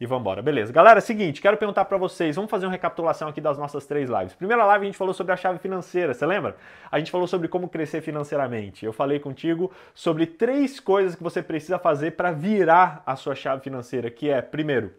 e vamos embora. Beleza. Galera, seguinte, quero perguntar para vocês, vamos fazer uma recapitulação aqui das nossas três lives. Primeira live a gente falou sobre a chave financeira, você lembra? A gente falou sobre como crescer financeiramente. Eu falei contigo sobre três coisas que você precisa fazer para virar a sua chave financeira, que é, primeiro,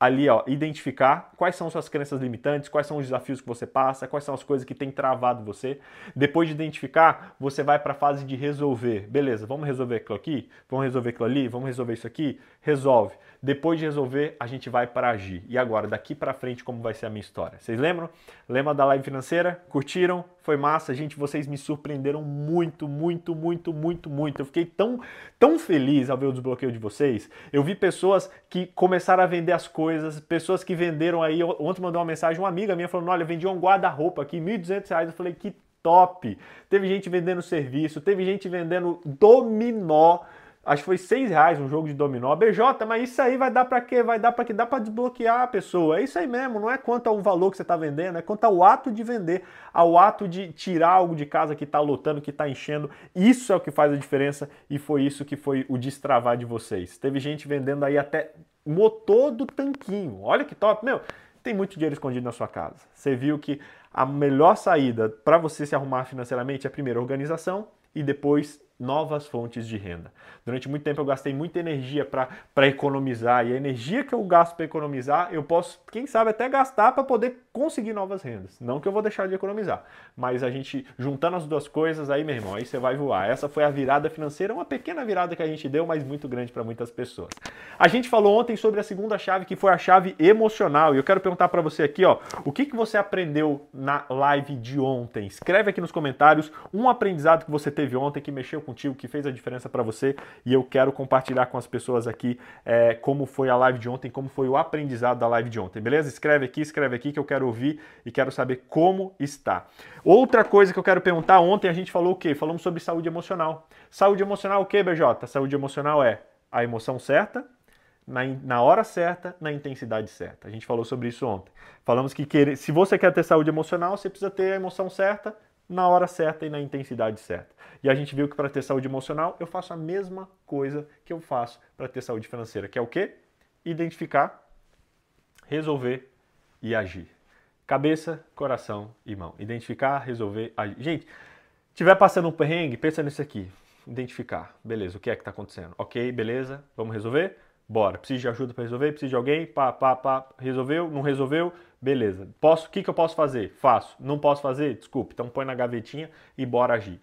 ali, ó, identificar quais são suas crenças limitantes, quais são os desafios que você passa, quais são as coisas que têm travado você. Depois de identificar, você vai para a fase de resolver. Beleza, vamos resolver aquilo aqui? Vamos resolver aquilo ali? Vamos resolver isso aqui? Resolve. Depois de resolver, a gente vai para agir. E agora, daqui para frente, como vai ser a minha história? Vocês lembram? Lembra da live financeira? Curtiram? Foi massa, gente. Vocês me surpreenderam muito, muito, muito, muito, muito. Eu fiquei tão, tão feliz ao ver o desbloqueio de vocês. Eu vi pessoas que começaram a vender as coisas, pessoas que venderam aí. Ontem mandou uma mensagem, uma amiga minha falando: Olha, vendi um guarda-roupa aqui, R$ 1.200. Eu falei: Que top! Teve gente vendendo serviço, teve gente vendendo dominó acho que foi seis reais um jogo de dominó. BJ, mas isso aí vai dar para quê? Vai dar para que dá para desbloquear a pessoa. É isso aí mesmo, não é quanto ao valor que você está vendendo, é quanto ao ato de vender, ao ato de tirar algo de casa que está lotando, que está enchendo. Isso é o que faz a diferença e foi isso que foi o destravar de vocês. Teve gente vendendo aí até motor do tanquinho. Olha que top, meu. Tem muito dinheiro escondido na sua casa. Você viu que a melhor saída para você se arrumar financeiramente é primeiro organização e depois novas fontes de renda. Durante muito tempo eu gastei muita energia para economizar e a energia que eu gasto para economizar eu posso, quem sabe, até gastar para poder conseguir novas rendas. Não que eu vou deixar de economizar, mas a gente juntando as duas coisas, aí, meu irmão, aí você vai voar. Essa foi a virada financeira, uma pequena virada que a gente deu, mas muito grande para muitas pessoas. A gente falou ontem sobre a segunda chave, que foi a chave emocional, e eu quero perguntar para você aqui, ó, o que, que você aprendeu na live de ontem? Escreve aqui nos comentários um aprendizado que você teve ontem que mexeu com contigo, que fez a diferença para você e eu quero compartilhar com as pessoas aqui é, como foi a live de ontem, como foi o aprendizado da live de ontem, beleza? Escreve aqui, escreve aqui que eu quero ouvir e quero saber como está. Outra coisa que eu quero perguntar, ontem a gente falou o quê? Falamos sobre saúde emocional. Saúde emocional o quê, BJ? Saúde emocional é a emoção certa, na, na, hora certa, na intensidade certa. A gente falou sobre isso ontem. Falamos que querer, se você quer ter saúde emocional, você precisa ter a emoção certa, na hora certa e na intensidade certa. E a gente viu que para ter saúde emocional, eu faço a mesma coisa que eu faço para ter saúde financeira, que é o quê? Identificar, resolver e agir. Cabeça, coração e mão. Identificar, resolver, agir. Gente, tiver passando um perrengue, pensa nisso aqui. Identificar. Beleza, o que é que está acontecendo? Ok, beleza, vamos resolver? Bora. Preciso de ajuda para resolver? Preciso de alguém? Pá, pá, pá. Resolveu? Não resolveu? Beleza. Posso? O que, que eu posso fazer? Faço. Não posso fazer? Desculpe. Então põe na gavetinha e bora agir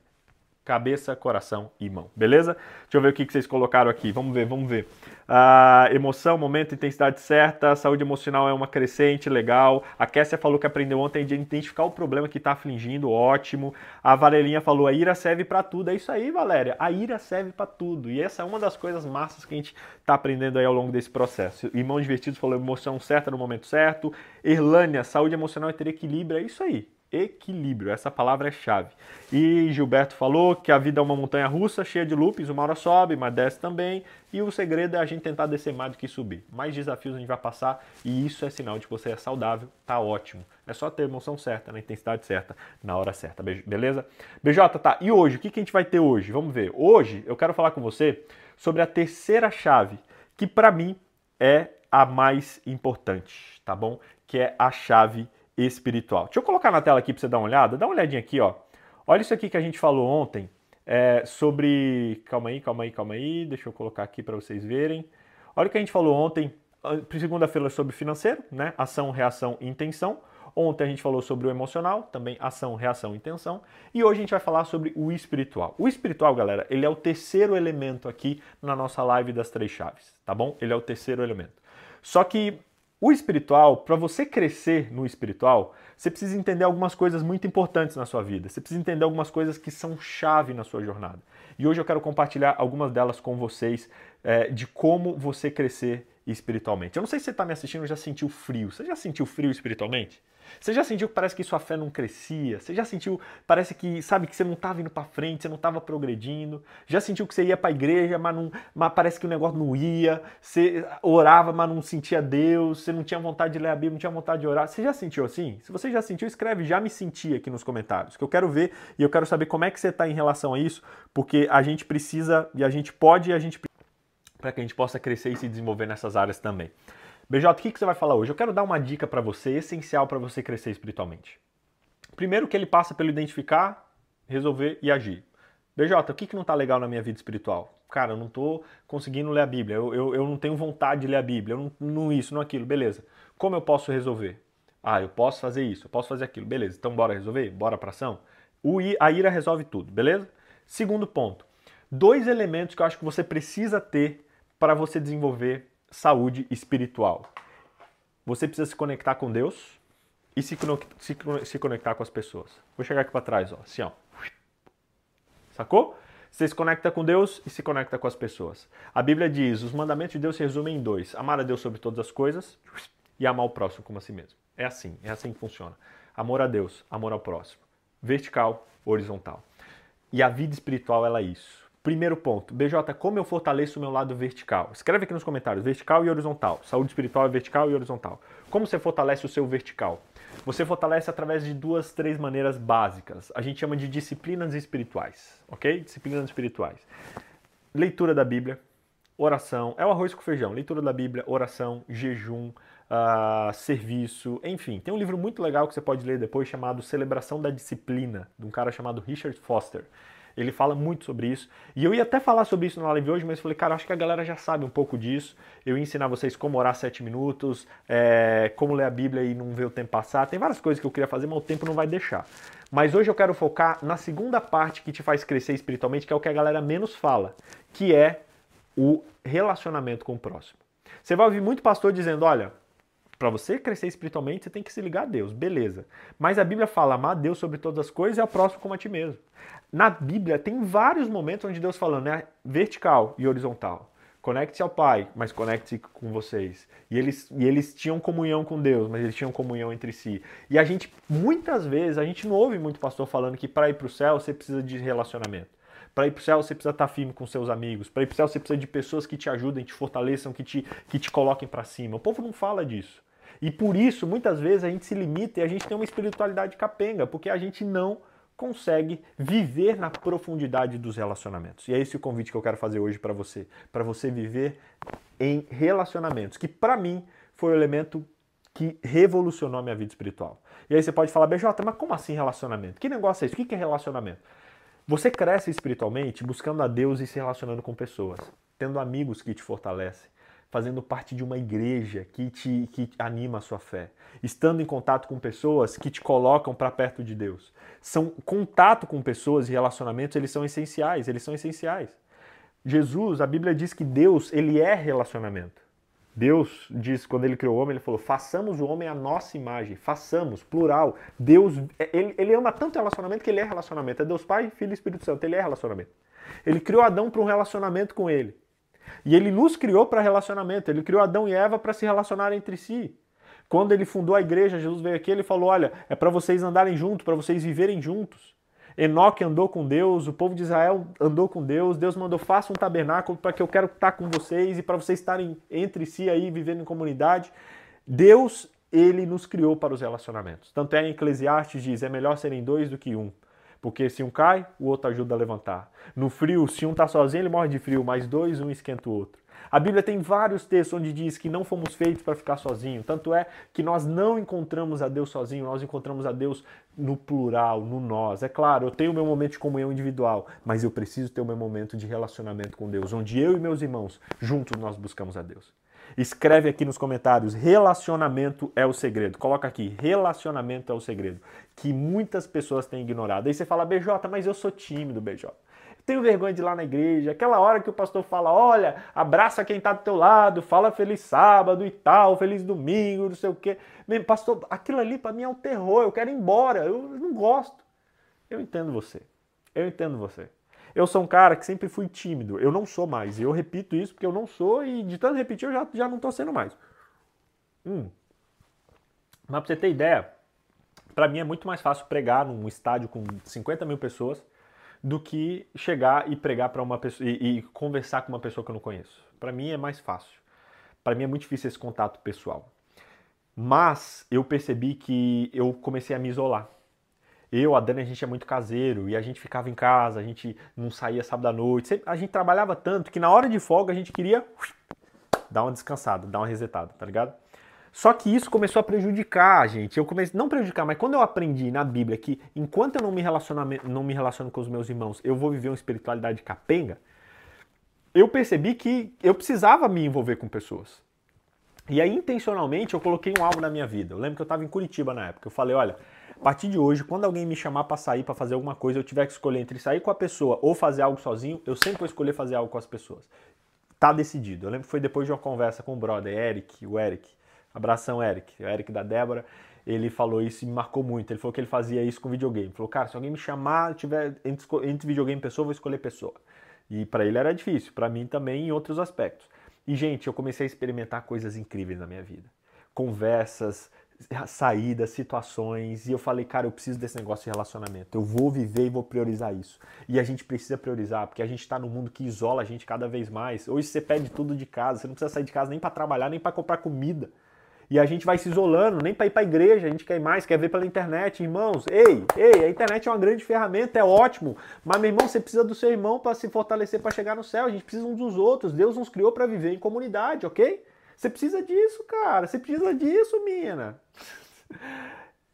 cabeça, coração e mão. Beleza? Deixa eu ver o que vocês colocaram aqui. Vamos ver, vamos ver. Uh, emoção, momento, intensidade certa, saúde emocional é uma crescente, legal. A Kessia falou que aprendeu ontem de identificar o problema que está afligindo, ótimo. A Valelinha falou, a ira serve para tudo. É isso aí, Valéria. A ira serve para tudo. E essa é uma das coisas massas que a gente está aprendendo aí ao longo desse processo. Irmão Divertidos falou emoção certa no momento certo. Erlânia, saúde emocional é ter equilíbrio. É isso aí equilíbrio. Essa palavra é chave. E Gilberto falou que a vida é uma montanha russa, cheia de loops, uma hora sobe, mas desce também. E o segredo é a gente tentar descer mais do que subir. Mais desafios a gente vai passar e isso é sinal de que você é saudável, tá ótimo. É só ter a emoção certa, na intensidade certa, na hora certa, beleza? BJ, tá. E hoje, o que a gente vai ter hoje? Vamos ver. Hoje eu quero falar com você sobre a terceira chave, que para mim é a mais importante, tá bom? Que é a chave espiritual. Deixa eu colocar na tela aqui para você dar uma olhada. Dá uma olhadinha aqui, ó. Olha isso aqui que a gente falou ontem é, sobre. Calma aí, calma aí, calma aí. Deixa eu colocar aqui para vocês verem. Olha o que a gente falou ontem, ah, segunda-feira, sobre financeiro, né? Ação, reação e intenção. Ontem a gente falou sobre o emocional, também ação, reação intenção. E hoje a gente vai falar sobre o espiritual. O espiritual, galera, ele é o terceiro elemento aqui na nossa live das três chaves, tá bom? Ele é o terceiro elemento. Só que o espiritual, para você crescer no espiritual, você precisa entender algumas coisas muito importantes na sua vida. Você precisa entender algumas coisas que são chave na sua jornada. E hoje eu quero compartilhar algumas delas com vocês é, de como você crescer espiritualmente. Eu não sei se você está me assistindo e já sentiu frio. Você já sentiu frio espiritualmente? Você já sentiu que parece que sua fé não crescia? Você já sentiu, parece que, sabe, que você não estava indo para frente, você não estava progredindo? Já sentiu que você ia para a igreja, mas, não, mas parece que o negócio não ia? Você orava, mas não sentia Deus? Você não tinha vontade de ler a Bíblia, não tinha vontade de orar? Você já sentiu assim? Se você já sentiu, escreve já me senti aqui nos comentários, que eu quero ver e eu quero saber como é que você está em relação a isso, porque a gente precisa e a gente pode e a gente para que a gente possa crescer e se desenvolver nessas áreas também. BJ, o que, que você vai falar hoje? Eu quero dar uma dica para você, essencial para você crescer espiritualmente. Primeiro que ele passa pelo identificar, resolver e agir. BJ, o que, que não está legal na minha vida espiritual? Cara, eu não estou conseguindo ler a Bíblia, eu, eu, eu, não tenho vontade de ler a Bíblia, eu não, não isso, não aquilo, beleza. Como eu posso resolver? Ah, eu posso fazer isso, eu posso fazer aquilo, beleza. Então bora resolver? Bora para ação? O, a ira resolve tudo, beleza? Segundo ponto, dois elementos que eu acho que você precisa ter para você desenvolver saúde espiritual. Você precisa se conectar com Deus e se, se, se conectar com as pessoas. Vou chegar aqui para trás, ó, assim, ó. Sacou? Você se conecta com Deus e se conecta com as pessoas. A Bíblia diz: os mandamentos de Deus se resumem em dois: amar a Deus sobre todas as coisas e amar o próximo como a si mesmo. É assim, é assim que funciona. Amor a Deus, amor ao próximo. Vertical, horizontal. E a vida espiritual ela é isso. Primeiro ponto, BJ, como eu fortaleço o meu lado vertical? Escreve aqui nos comentários, vertical e horizontal. Saúde espiritual é vertical e horizontal. Como você fortalece o seu vertical? Você fortalece através de duas, três maneiras básicas. A gente chama de disciplinas espirituais, ok? Disciplinas espirituais. Leitura da Bíblia, oração, é o arroz com feijão. Leitura da Bíblia, oração, jejum, uh, serviço, enfim. Tem um livro muito legal que você pode ler depois chamado Celebração da Disciplina, de um cara chamado Richard Foster. Ele fala muito sobre isso. E eu ia até falar sobre isso na live hoje, mas falei, cara, acho que a galera já sabe um pouco disso. Eu ia ensinar vocês como orar sete minutos, é, como ler a Bíblia e não ver o tempo passar. Tem várias coisas que eu queria fazer, mas o tempo não vai deixar. Mas hoje eu quero focar na segunda parte que te faz crescer espiritualmente, que é o que a galera menos fala, que é o relacionamento com o próximo. Você vai ouvir muito pastor dizendo, olha, para você crescer espiritualmente, você tem que se ligar a Deus, beleza. Mas a Bíblia fala amar a Deus sobre todas as coisas e ao próximo como a ti mesmo. Na Bíblia tem vários momentos onde Deus falando, né, vertical e horizontal. Conecte-se ao Pai, mas conecte-se com vocês. E eles, e eles tinham comunhão com Deus, mas eles tinham comunhão entre si. E a gente, muitas vezes, a gente não ouve muito pastor falando que para ir para o céu você precisa de relacionamento. Para ir para o céu você precisa estar firme com seus amigos. Para ir para o céu você precisa de pessoas que te ajudem, te fortaleçam, que te, que te coloquem para cima. O povo não fala disso. E por isso, muitas vezes, a gente se limita e a gente tem uma espiritualidade capenga, porque a gente não consegue viver na profundidade dos relacionamentos. E é esse o convite que eu quero fazer hoje para você, para você viver em relacionamentos, que para mim foi o elemento que revolucionou a minha vida espiritual. E aí você pode falar, BJ, mas como assim relacionamento? Que negócio é isso? O que é relacionamento? Você cresce espiritualmente buscando a Deus e se relacionando com pessoas, tendo amigos que te fortalecem, fazendo parte de uma igreja que te que anima a sua fé, estando em contato com pessoas que te colocam para perto de Deus. São contato com pessoas e relacionamentos, eles são essenciais, eles são essenciais. Jesus, a Bíblia diz que Deus, ele é relacionamento. Deus diz, quando ele criou o homem, ele falou: façamos o homem à nossa imagem, façamos, plural. Deus, ele, ele ama tanto relacionamento que ele é relacionamento. É Deus Pai, Filho e Espírito Santo, ele é relacionamento. Ele criou Adão para um relacionamento com ele. E ele nos criou para relacionamento, ele criou Adão e Eva para se relacionar entre si. Quando ele fundou a igreja, Jesus veio aqui, ele falou: "Olha, é para vocês andarem juntos, para vocês viverem juntos". Enoque andou com Deus, o povo de Israel andou com Deus, Deus mandou faça um tabernáculo para que eu quero estar com vocês e para vocês estarem entre si aí vivendo em comunidade. Deus, ele nos criou para os relacionamentos. Tanto é em Eclesiastes diz: "É melhor serem dois do que um". Porque se um cai, o outro ajuda a levantar. No frio, se um está sozinho, ele morre de frio, mas dois, um esquenta o outro. A Bíblia tem vários textos onde diz que não fomos feitos para ficar sozinhos. Tanto é que nós não encontramos a Deus sozinho, nós encontramos a Deus no plural, no nós. É claro, eu tenho meu momento de comunhão individual, mas eu preciso ter o meu momento de relacionamento com Deus, onde eu e meus irmãos, juntos nós buscamos a Deus. Escreve aqui nos comentários: relacionamento é o segredo. Coloca aqui: relacionamento é o segredo. Que muitas pessoas têm ignorado. Aí você fala, BJ, mas eu sou tímido, BJ. Tenho vergonha de ir lá na igreja. Aquela hora que o pastor fala: olha, abraça quem está do teu lado, fala feliz sábado e tal, feliz domingo, não sei o quê. Mesmo, pastor, aquilo ali para mim é um terror. Eu quero ir embora. Eu não gosto. Eu entendo você. Eu entendo você. Eu sou um cara que sempre fui tímido. Eu não sou mais. E eu repito isso porque eu não sou e de tanto repetir eu já, já não estou sendo mais. Hum. Mas pra você ter ideia, para mim é muito mais fácil pregar num estádio com 50 mil pessoas do que chegar e pregar para uma pessoa e, e, conversar com uma pessoa que eu não conheço. Para mim é mais fácil. Para mim é muito difícil esse contato pessoal. Mas eu percebi que eu comecei a me isolar. Eu, a Dani, a gente é muito caseiro e a gente ficava em casa, a gente não saía sábado à noite. A gente trabalhava tanto que na hora de folga a gente queria dar uma descansada, dar uma resetada, tá ligado? Só que isso começou a prejudicar a gente. Eu comecei, não prejudicar, mas quando eu aprendi na Bíblia que enquanto eu não me, não me relaciono com os meus irmãos, eu vou viver uma espiritualidade capenga, eu percebi que eu precisava me envolver com pessoas. E aí, intencionalmente, eu coloquei um alvo na minha vida. Eu lembro que eu estava em Curitiba na época. Eu falei, olha, a partir de hoje, quando alguém me chamar para sair, para fazer alguma coisa, eu tiver que escolher entre sair com a pessoa ou fazer algo sozinho, eu sempre vou escolher fazer algo com as pessoas. Tá decidido. Eu lembro que foi depois de uma conversa com o brother, Eric, o Eric. Abração, Eric. O Eric da Débora. Ele falou isso e me marcou muito. Ele falou que ele fazia isso com videogame. Ele falou, cara, se alguém me chamar, tiver entre, entre videogame e pessoa, eu vou escolher pessoa. E para ele era difícil, para mim também em outros aspectos. E, gente, eu comecei a experimentar coisas incríveis na minha vida. Conversas, saídas, situações, e eu falei, cara, eu preciso desse negócio de relacionamento. Eu vou viver e vou priorizar isso. E a gente precisa priorizar, porque a gente está num mundo que isola a gente cada vez mais. Hoje você pede tudo de casa, você não precisa sair de casa nem para trabalhar, nem para comprar comida. E a gente vai se isolando, nem para ir para igreja, a gente quer mais, quer ver pela internet. Irmãos, ei, ei, a internet é uma grande ferramenta, é ótimo, mas meu irmão, você precisa do seu irmão para se fortalecer para chegar no céu. A gente precisa uns dos outros. Deus nos criou para viver em comunidade, ok? Você precisa disso, cara. Você precisa disso, mina.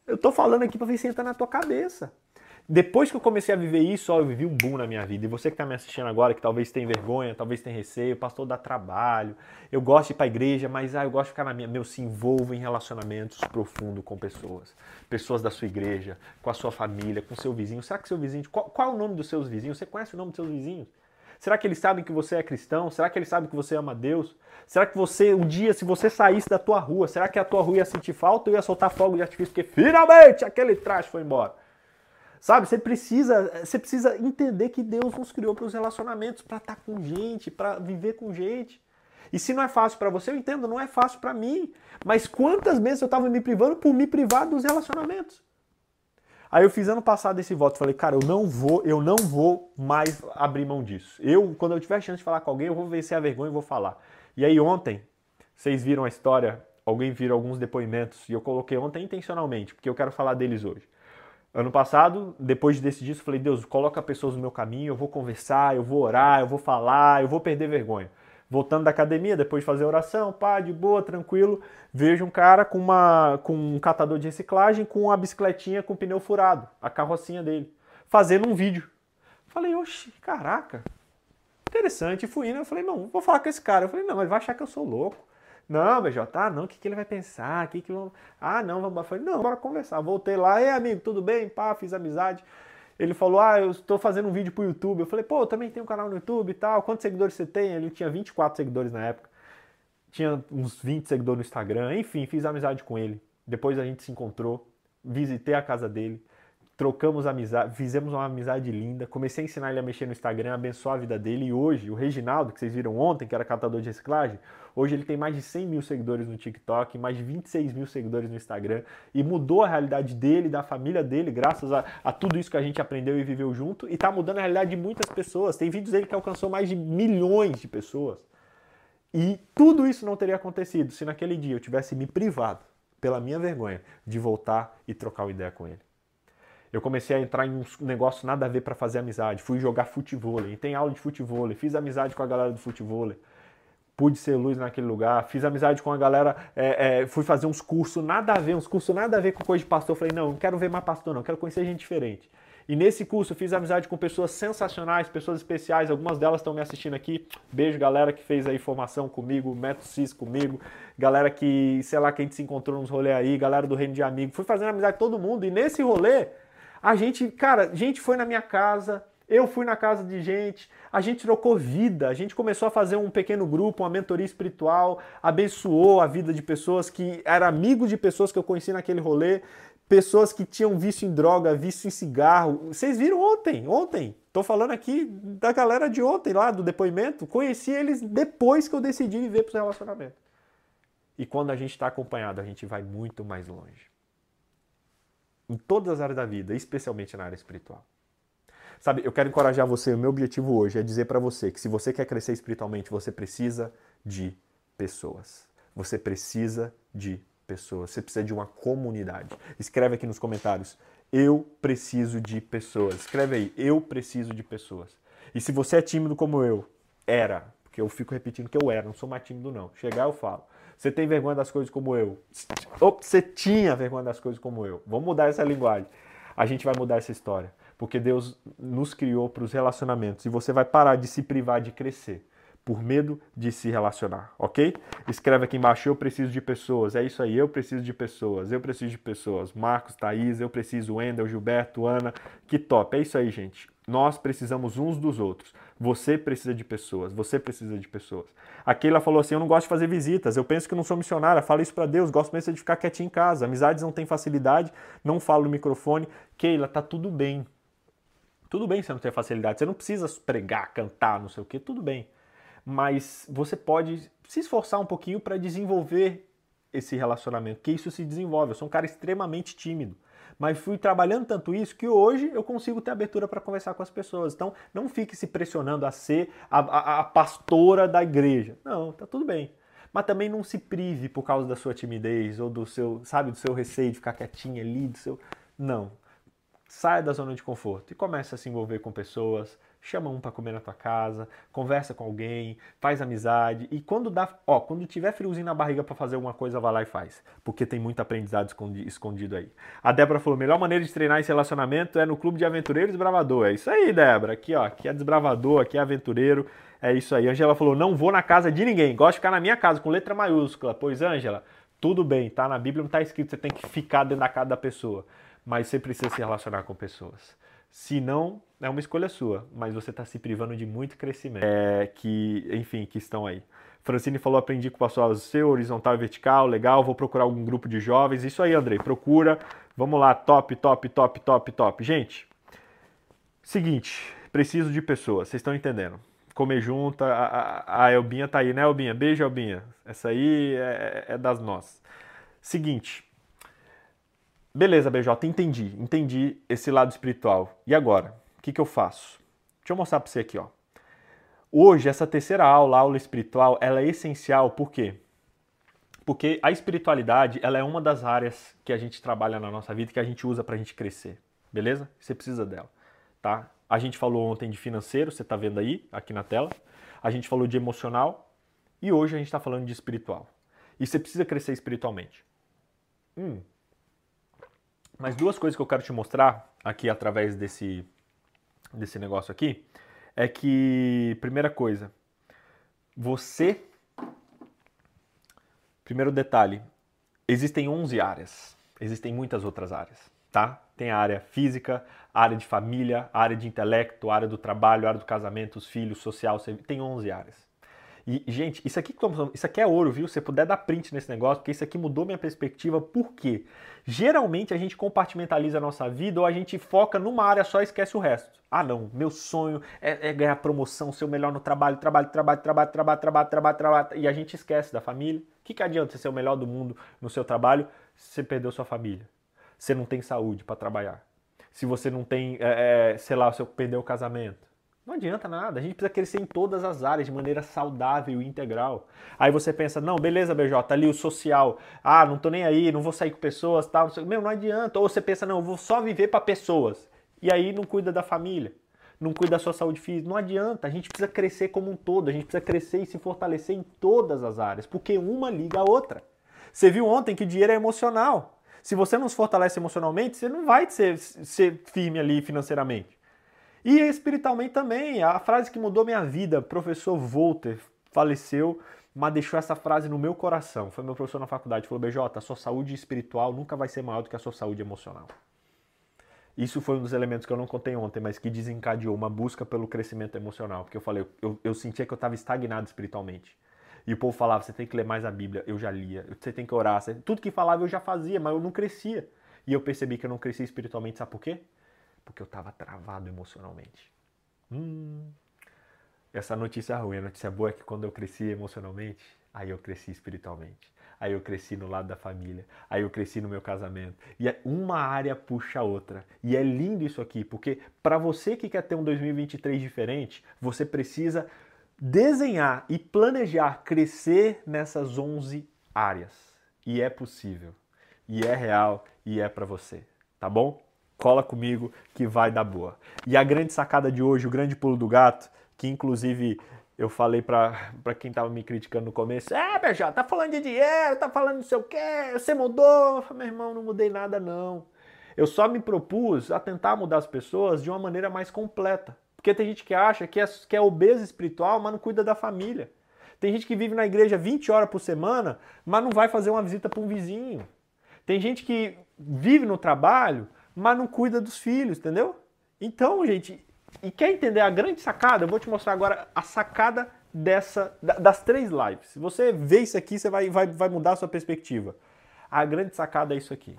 Eu tô falando aqui para ver se entra na tua cabeça. Depois que eu comecei a viver isso, ó, eu vivi um boom na minha vida. E você que está me assistindo agora, que talvez tenha vergonha, talvez tenha receio, pastor dá trabalho, eu gosto de ir para a igreja, mas ah, eu gosto de ficar na minha. Meu, se envolvo em relacionamentos profundos com pessoas. Pessoas da sua igreja, com a sua família, com seu vizinho. Será que seu vizinho. Qual, qual é o nome dos seus vizinhos? Você conhece o nome dos seus vizinhos? Será que eles sabem que você é cristão? Será que eles sabem que você ama Deus? Será que você, um dia, se você saísse da tua rua, será que a tua rua ia sentir falta ou ia soltar fogo de artifício porque finalmente aquele traje foi embora? Sabe, você precisa, você precisa entender que Deus nos criou para os relacionamentos, para estar com gente, para viver com gente. E se não é fácil para você, eu entendo, não é fácil para mim. Mas quantas vezes eu estava me privando por me privar dos relacionamentos? Aí eu fiz ano passado esse voto, falei, cara, eu não vou, eu não vou mais abrir mão disso. Eu, quando eu tiver chance de falar com alguém, eu vou vencer a vergonha e vou falar. E aí ontem, vocês viram a história, alguém viram alguns depoimentos, e eu coloquei ontem intencionalmente, porque eu quero falar deles hoje. Ano passado, depois de decidir isso, falei: Deus, coloca pessoas no meu caminho, eu vou conversar, eu vou orar, eu vou falar, eu vou perder vergonha. Voltando da academia, depois de fazer oração, pá, de boa, tranquilo, vejo um cara com, uma, com um catador de reciclagem com uma bicicletinha com pneu furado, a carrocinha dele, fazendo um vídeo. Falei, oxe, caraca, interessante. Fui indo, eu falei, não, vou falar com esse cara. Eu falei, não, mas vai achar que eu sou louco. Não, BJ, ah, não, o que, que ele vai pensar? Que que vamos... Ah, não, vamos. Falei, não, bora conversar. Voltei lá, ei, amigo, tudo bem? Pá, fiz amizade. Ele falou, ah, eu estou fazendo um vídeo pro YouTube. Eu falei, pô, eu também tenho um canal no YouTube e tal. Quantos seguidores você tem? Ele tinha 24 seguidores na época. Tinha uns 20 seguidores no Instagram. Enfim, fiz amizade com ele. Depois a gente se encontrou, visitei a casa dele trocamos amizade, fizemos uma amizade linda, comecei a ensinar ele a mexer no Instagram, abençoar a vida dele, e hoje, o Reginaldo, que vocês viram ontem, que era catador de reciclagem, hoje ele tem mais de 100 mil seguidores no TikTok, mais de 26 mil seguidores no Instagram, e mudou a realidade dele, da família dele, graças a, a tudo isso que a gente aprendeu e viveu junto, e tá mudando a realidade de muitas pessoas, tem vídeos dele que alcançou mais de milhões de pessoas, e tudo isso não teria acontecido se naquele dia eu tivesse me privado, pela minha vergonha, de voltar e trocar uma ideia com ele. Eu comecei a entrar em um negócio nada a ver para fazer amizade. Fui jogar futebol, e tem aula de futebol, fiz amizade com a galera do futebol. Pude ser luz naquele lugar, fiz amizade com a galera, é, é, fui fazer uns cursos nada a ver, uns cursos nada a ver com coisa de pastor. Falei, não, não quero ver mais pastor, não, quero conhecer gente diferente. E nesse curso fiz amizade com pessoas sensacionais, pessoas especiais, algumas delas estão me assistindo aqui. Beijo, galera que fez aí formação comigo, Método Cis comigo, galera que, sei lá, que a gente se encontrou nos rolês aí, galera do Reino de Amigo. Fui fazendo amizade com todo mundo e nesse rolê a gente, cara, gente foi na minha casa, eu fui na casa de gente, a gente trocou vida, a gente começou a fazer um pequeno grupo, uma mentoria espiritual, abençoou a vida de pessoas que eram amigos de pessoas que eu conheci naquele rolê, pessoas que tinham vício em droga, vício em cigarro. Vocês viram ontem, ontem. Tô falando aqui da galera de ontem lá do depoimento. Conheci eles depois que eu decidi viver pro relacionamento. E quando a gente está acompanhado, a gente vai muito mais longe em todas as áreas da vida, especialmente na área espiritual. Sabe, eu quero encorajar você, o meu objetivo hoje é dizer para você que se você quer crescer espiritualmente, você precisa de pessoas. Você precisa de pessoas, você precisa de uma comunidade. Escreve aqui nos comentários, Eu preciso de pessoas. Escreve aí, eu preciso de pessoas. E se você é tímido como eu, era, porque eu fico repetindo que eu era, não sou mais tímido não. Chegar eu falo. Você tem vergonha das coisas como eu. Ops, você tinha vergonha das coisas como eu. Vamos mudar essa linguagem. A gente vai mudar essa história. Porque Deus nos criou para os relacionamentos. E você vai parar de se privar de crescer por medo de se relacionar, ok? Escreve aqui embaixo, eu preciso de pessoas. É isso aí, eu preciso de pessoas. Eu preciso de pessoas. Marcos, Thaís, eu preciso, Wendel, Gilberto, Ana. Que top. É isso aí, gente. Nós precisamos uns dos outros. Você precisa de pessoas. Você precisa de pessoas. A Keila falou assim: Eu não gosto de fazer visitas. Eu penso que não sou missionária. Fala isso para Deus. Gosto mesmo de ficar quietinho em casa. Amizades não têm facilidade. Não falo no microfone. Keila, tá tudo bem. Tudo bem você não ter facilidade. Você não precisa pregar, cantar, não sei o quê. Tudo bem mas você pode se esforçar um pouquinho para desenvolver esse relacionamento, que isso se desenvolve. Eu sou um cara extremamente tímido, mas fui trabalhando tanto isso que hoje eu consigo ter abertura para conversar com as pessoas. Então, não fique se pressionando a ser a, a, a pastora da igreja. Não, tá tudo bem. Mas também não se prive por causa da sua timidez ou do seu, sabe, do seu receio de ficar quietinho ali, do seu. Não. Saia da zona de conforto e comece a se envolver com pessoas, chama um para comer na tua casa, conversa com alguém, faz amizade e quando dá, ó, quando tiver friozinho na barriga para fazer alguma coisa, vai lá e faz, porque tem muito aprendizado escondido aí. A Débora falou: "Melhor maneira de treinar esse relacionamento é no clube de aventureiro desbravador". É isso aí, Débora. Aqui, ó, aqui é desbravador, aqui é aventureiro. É isso aí. Angela falou: "Não vou na casa de ninguém, gosto de ficar na minha casa com letra maiúscula". Pois, Angela, tudo bem, tá na Bíblia não tá escrito que você tem que ficar dentro da casa da pessoa, mas você precisa se relacionar com pessoas. Se não, é uma escolha sua, mas você está se privando de muito crescimento. É, que, enfim, que estão aí. Francine falou: aprendi com o pastor seu, horizontal e vertical, legal, vou procurar algum grupo de jovens. Isso aí, Andrei, procura. Vamos lá, top, top, top, top, top. Gente, seguinte, preciso de pessoas, vocês estão entendendo. Comer junto, a, a, a, Elbinha tá aí, né, Elbinha? Beijo, Elbinha. Essa aí é, é das nossas. Seguinte, Beleza, BJ, entendi, entendi esse lado espiritual. E agora? O que, que eu faço? Deixa eu mostrar para você aqui, ó. Hoje, essa terceira aula, aula espiritual, ela é essencial, por quê? Porque a espiritualidade, ela é uma das áreas que a gente trabalha na nossa vida, que a gente usa para a gente crescer, beleza? Você precisa dela, tá? A gente falou ontem de financeiro, você está vendo aí, aqui na tela. A gente falou de emocional e hoje a gente está falando de espiritual. E você precisa crescer espiritualmente. Hum, mas duas coisas que eu quero te mostrar aqui através desse, desse negócio aqui é que, primeira coisa, você. Primeiro detalhe: existem 11 áreas, existem muitas outras áreas, tá? Tem a área física, área de família, área de intelecto, área do trabalho, área do casamento, os filhos, social, tem 11 áreas. E, gente, isso aqui, isso aqui é ouro, viu? Se você puder dar print nesse negócio, porque isso aqui mudou minha perspectiva. Por quê? Geralmente a gente compartimentaliza a nossa vida ou a gente foca numa área só e esquece o resto. Ah, não, meu sonho é, é ganhar promoção, ser o melhor no trabalho, trabalho, trabalho, trabalho, trabalho, trabalho, trabalho, trabalho. E a gente esquece da família. O que, que adianta você ser o melhor do mundo no seu trabalho se você perdeu sua família? Você não tem saúde para trabalhar. Se você não tem, é, é sei lá, se você perdeu o casamento não adianta nada, a gente precisa crescer em todas as áreas de maneira saudável e integral. Aí você pensa, não, beleza, BJ, tá ali o social. Ah, não tô nem aí, não vou sair com pessoas, tal. Não Meu, não adianta. Ou você pensa, não, eu vou só viver para pessoas. E aí não cuida da família, não cuida da sua saúde física. Não adianta, a gente precisa crescer como um todo, a gente precisa crescer e se fortalecer em todas as áreas, porque uma liga a outra. Você viu ontem que dinheiro é emocional. Se você não se fortalece emocionalmente, você não vai ser, ser firme ali financeiramente. E espiritualmente também, a frase que mudou minha vida, professor Volter, faleceu, mas deixou essa frase no meu coração. Foi meu professor na faculdade, falou: "BJ, a sua saúde espiritual nunca vai ser maior do que a sua saúde emocional". Isso foi um dos elementos que eu não contei ontem, mas que desencadeou uma busca pelo crescimento emocional, porque eu falei, eu, eu sentia que eu estava estagnado espiritualmente. E o povo falava, você tem que ler mais a Bíblia. Eu já lia. Você tem que orar. Tudo que falava eu já fazia, mas eu não crescia. E eu percebi que eu não crescia espiritualmente, sabe por quê? Porque eu estava travado emocionalmente. Hum, essa notícia é ruim. A notícia boa é que quando eu cresci emocionalmente, aí eu cresci espiritualmente. Aí eu cresci no lado da família. Aí eu cresci no meu casamento. E é uma área puxa a outra. E é lindo isso aqui, porque para você que quer ter um 2023 diferente, você precisa desenhar e planejar crescer nessas 11 áreas. E é possível. E é real e é para você, tá bom? Cola comigo que vai dar boa. E a grande sacada de hoje, o grande pulo do gato, que inclusive eu falei para quem tava me criticando no começo, é, BJ, tá falando de dinheiro, tá falando não sei o quê, você mudou. Falei, meu irmão, não mudei nada não. Eu só me propus a tentar mudar as pessoas de uma maneira mais completa. Porque tem gente que acha que é, que é obesa espiritual, mas não cuida da família. Tem gente que vive na igreja 20 horas por semana, mas não vai fazer uma visita para um vizinho. Tem gente que vive no trabalho, mas não cuida dos filhos, entendeu? Então, gente, e quer entender a grande sacada? Eu vou te mostrar agora a sacada dessa das três lives. Se você vê isso aqui, você vai, vai, vai mudar a sua perspectiva. A grande sacada é isso aqui.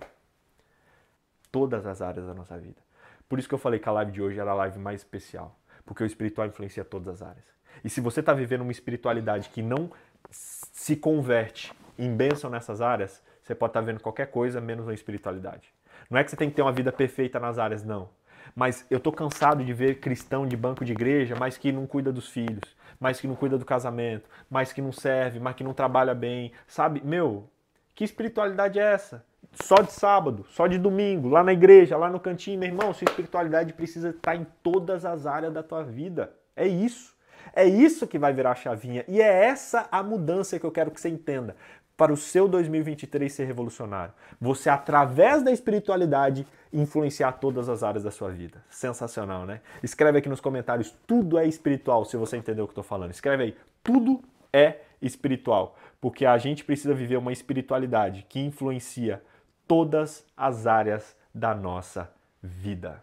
Todas as áreas da nossa vida. Por isso que eu falei que a live de hoje era a live mais especial. Porque o espiritual influencia todas as áreas. E se você está vivendo uma espiritualidade que não se converte em bênção nessas áreas, você pode estar tá vendo qualquer coisa menos uma espiritualidade. Não é que você tem que ter uma vida perfeita nas áreas, não. Mas eu tô cansado de ver cristão de banco de igreja, mas que não cuida dos filhos, mas que não cuida do casamento, mas que não serve, mas que não trabalha bem, sabe? Meu, que espiritualidade é essa? Só de sábado, só de domingo, lá na igreja, lá no cantinho, meu irmão, sua espiritualidade precisa estar em todas as áreas da tua vida. É isso. É isso que vai virar a chavinha. E é essa a mudança que eu quero que você entenda para o seu 2023 ser revolucionário. Você, através da espiritualidade, influenciar todas as áreas da sua vida. Sensacional, né? Escreve aqui nos comentários, tudo é espiritual, se você entendeu o que estou falando. Escreve aí, tudo é espiritual. Porque a gente precisa viver uma espiritualidade que influencia todas as áreas da nossa vida.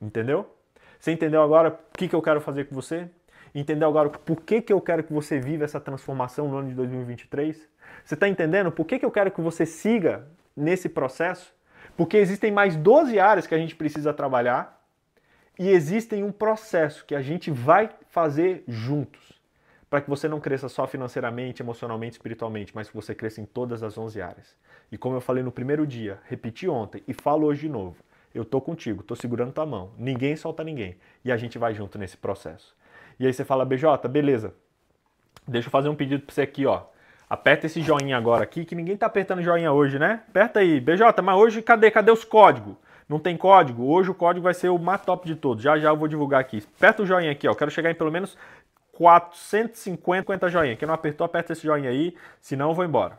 Entendeu? Você entendeu agora o que, que eu quero fazer com você? Entendeu agora por que, que eu quero que você viva essa transformação no ano de 2023? Você está entendendo por que, que eu quero que você siga nesse processo? Porque existem mais 12 áreas que a gente precisa trabalhar e existem um processo que a gente vai fazer juntos para que você não cresça só financeiramente, emocionalmente, espiritualmente, mas que você cresça em todas as 11 áreas. E como eu falei no primeiro dia, repeti ontem e falo hoje de novo, eu tô contigo, tô segurando tua mão, ninguém solta ninguém e a gente vai junto nesse processo. E aí você fala, BJ, beleza, deixa eu fazer um pedido para você aqui, ó. Aperta esse joinha agora aqui, que ninguém tá apertando joinha hoje, né? Aperta aí. BJ, mas hoje cadê? Cadê os códigos? Não tem código? Hoje o código vai ser o mais top de todos. Já já eu vou divulgar aqui. Aperta o joinha aqui, ó. Quero chegar em pelo menos 450 joinha. Quem não apertou, aperta esse joinha aí. Senão eu vou embora.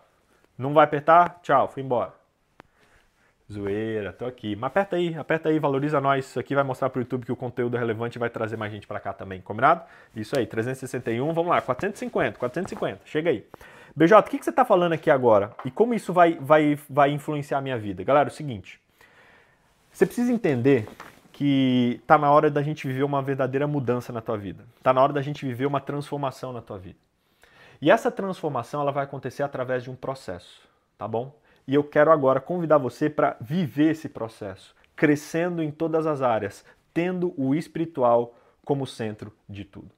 Não vai apertar? Tchau, fui embora. Zoeira, tô aqui. Mas aperta aí, aperta aí, valoriza nós. Isso aqui vai mostrar pro YouTube que o conteúdo é relevante e vai trazer mais gente para cá também, combinado? Isso aí, 361, vamos lá, 450, 450, chega aí. BJ, o que, que você está falando aqui agora? E como isso vai, vai, vai influenciar a minha vida? Galera, é o seguinte. Você precisa entender que está na hora da gente viver uma verdadeira mudança na tua vida. Está na hora da gente viver uma transformação na tua vida. E essa transformação ela vai acontecer através de um processo, tá bom? E eu quero agora convidar você para viver esse processo, crescendo em todas as áreas, tendo o espiritual como centro de tudo.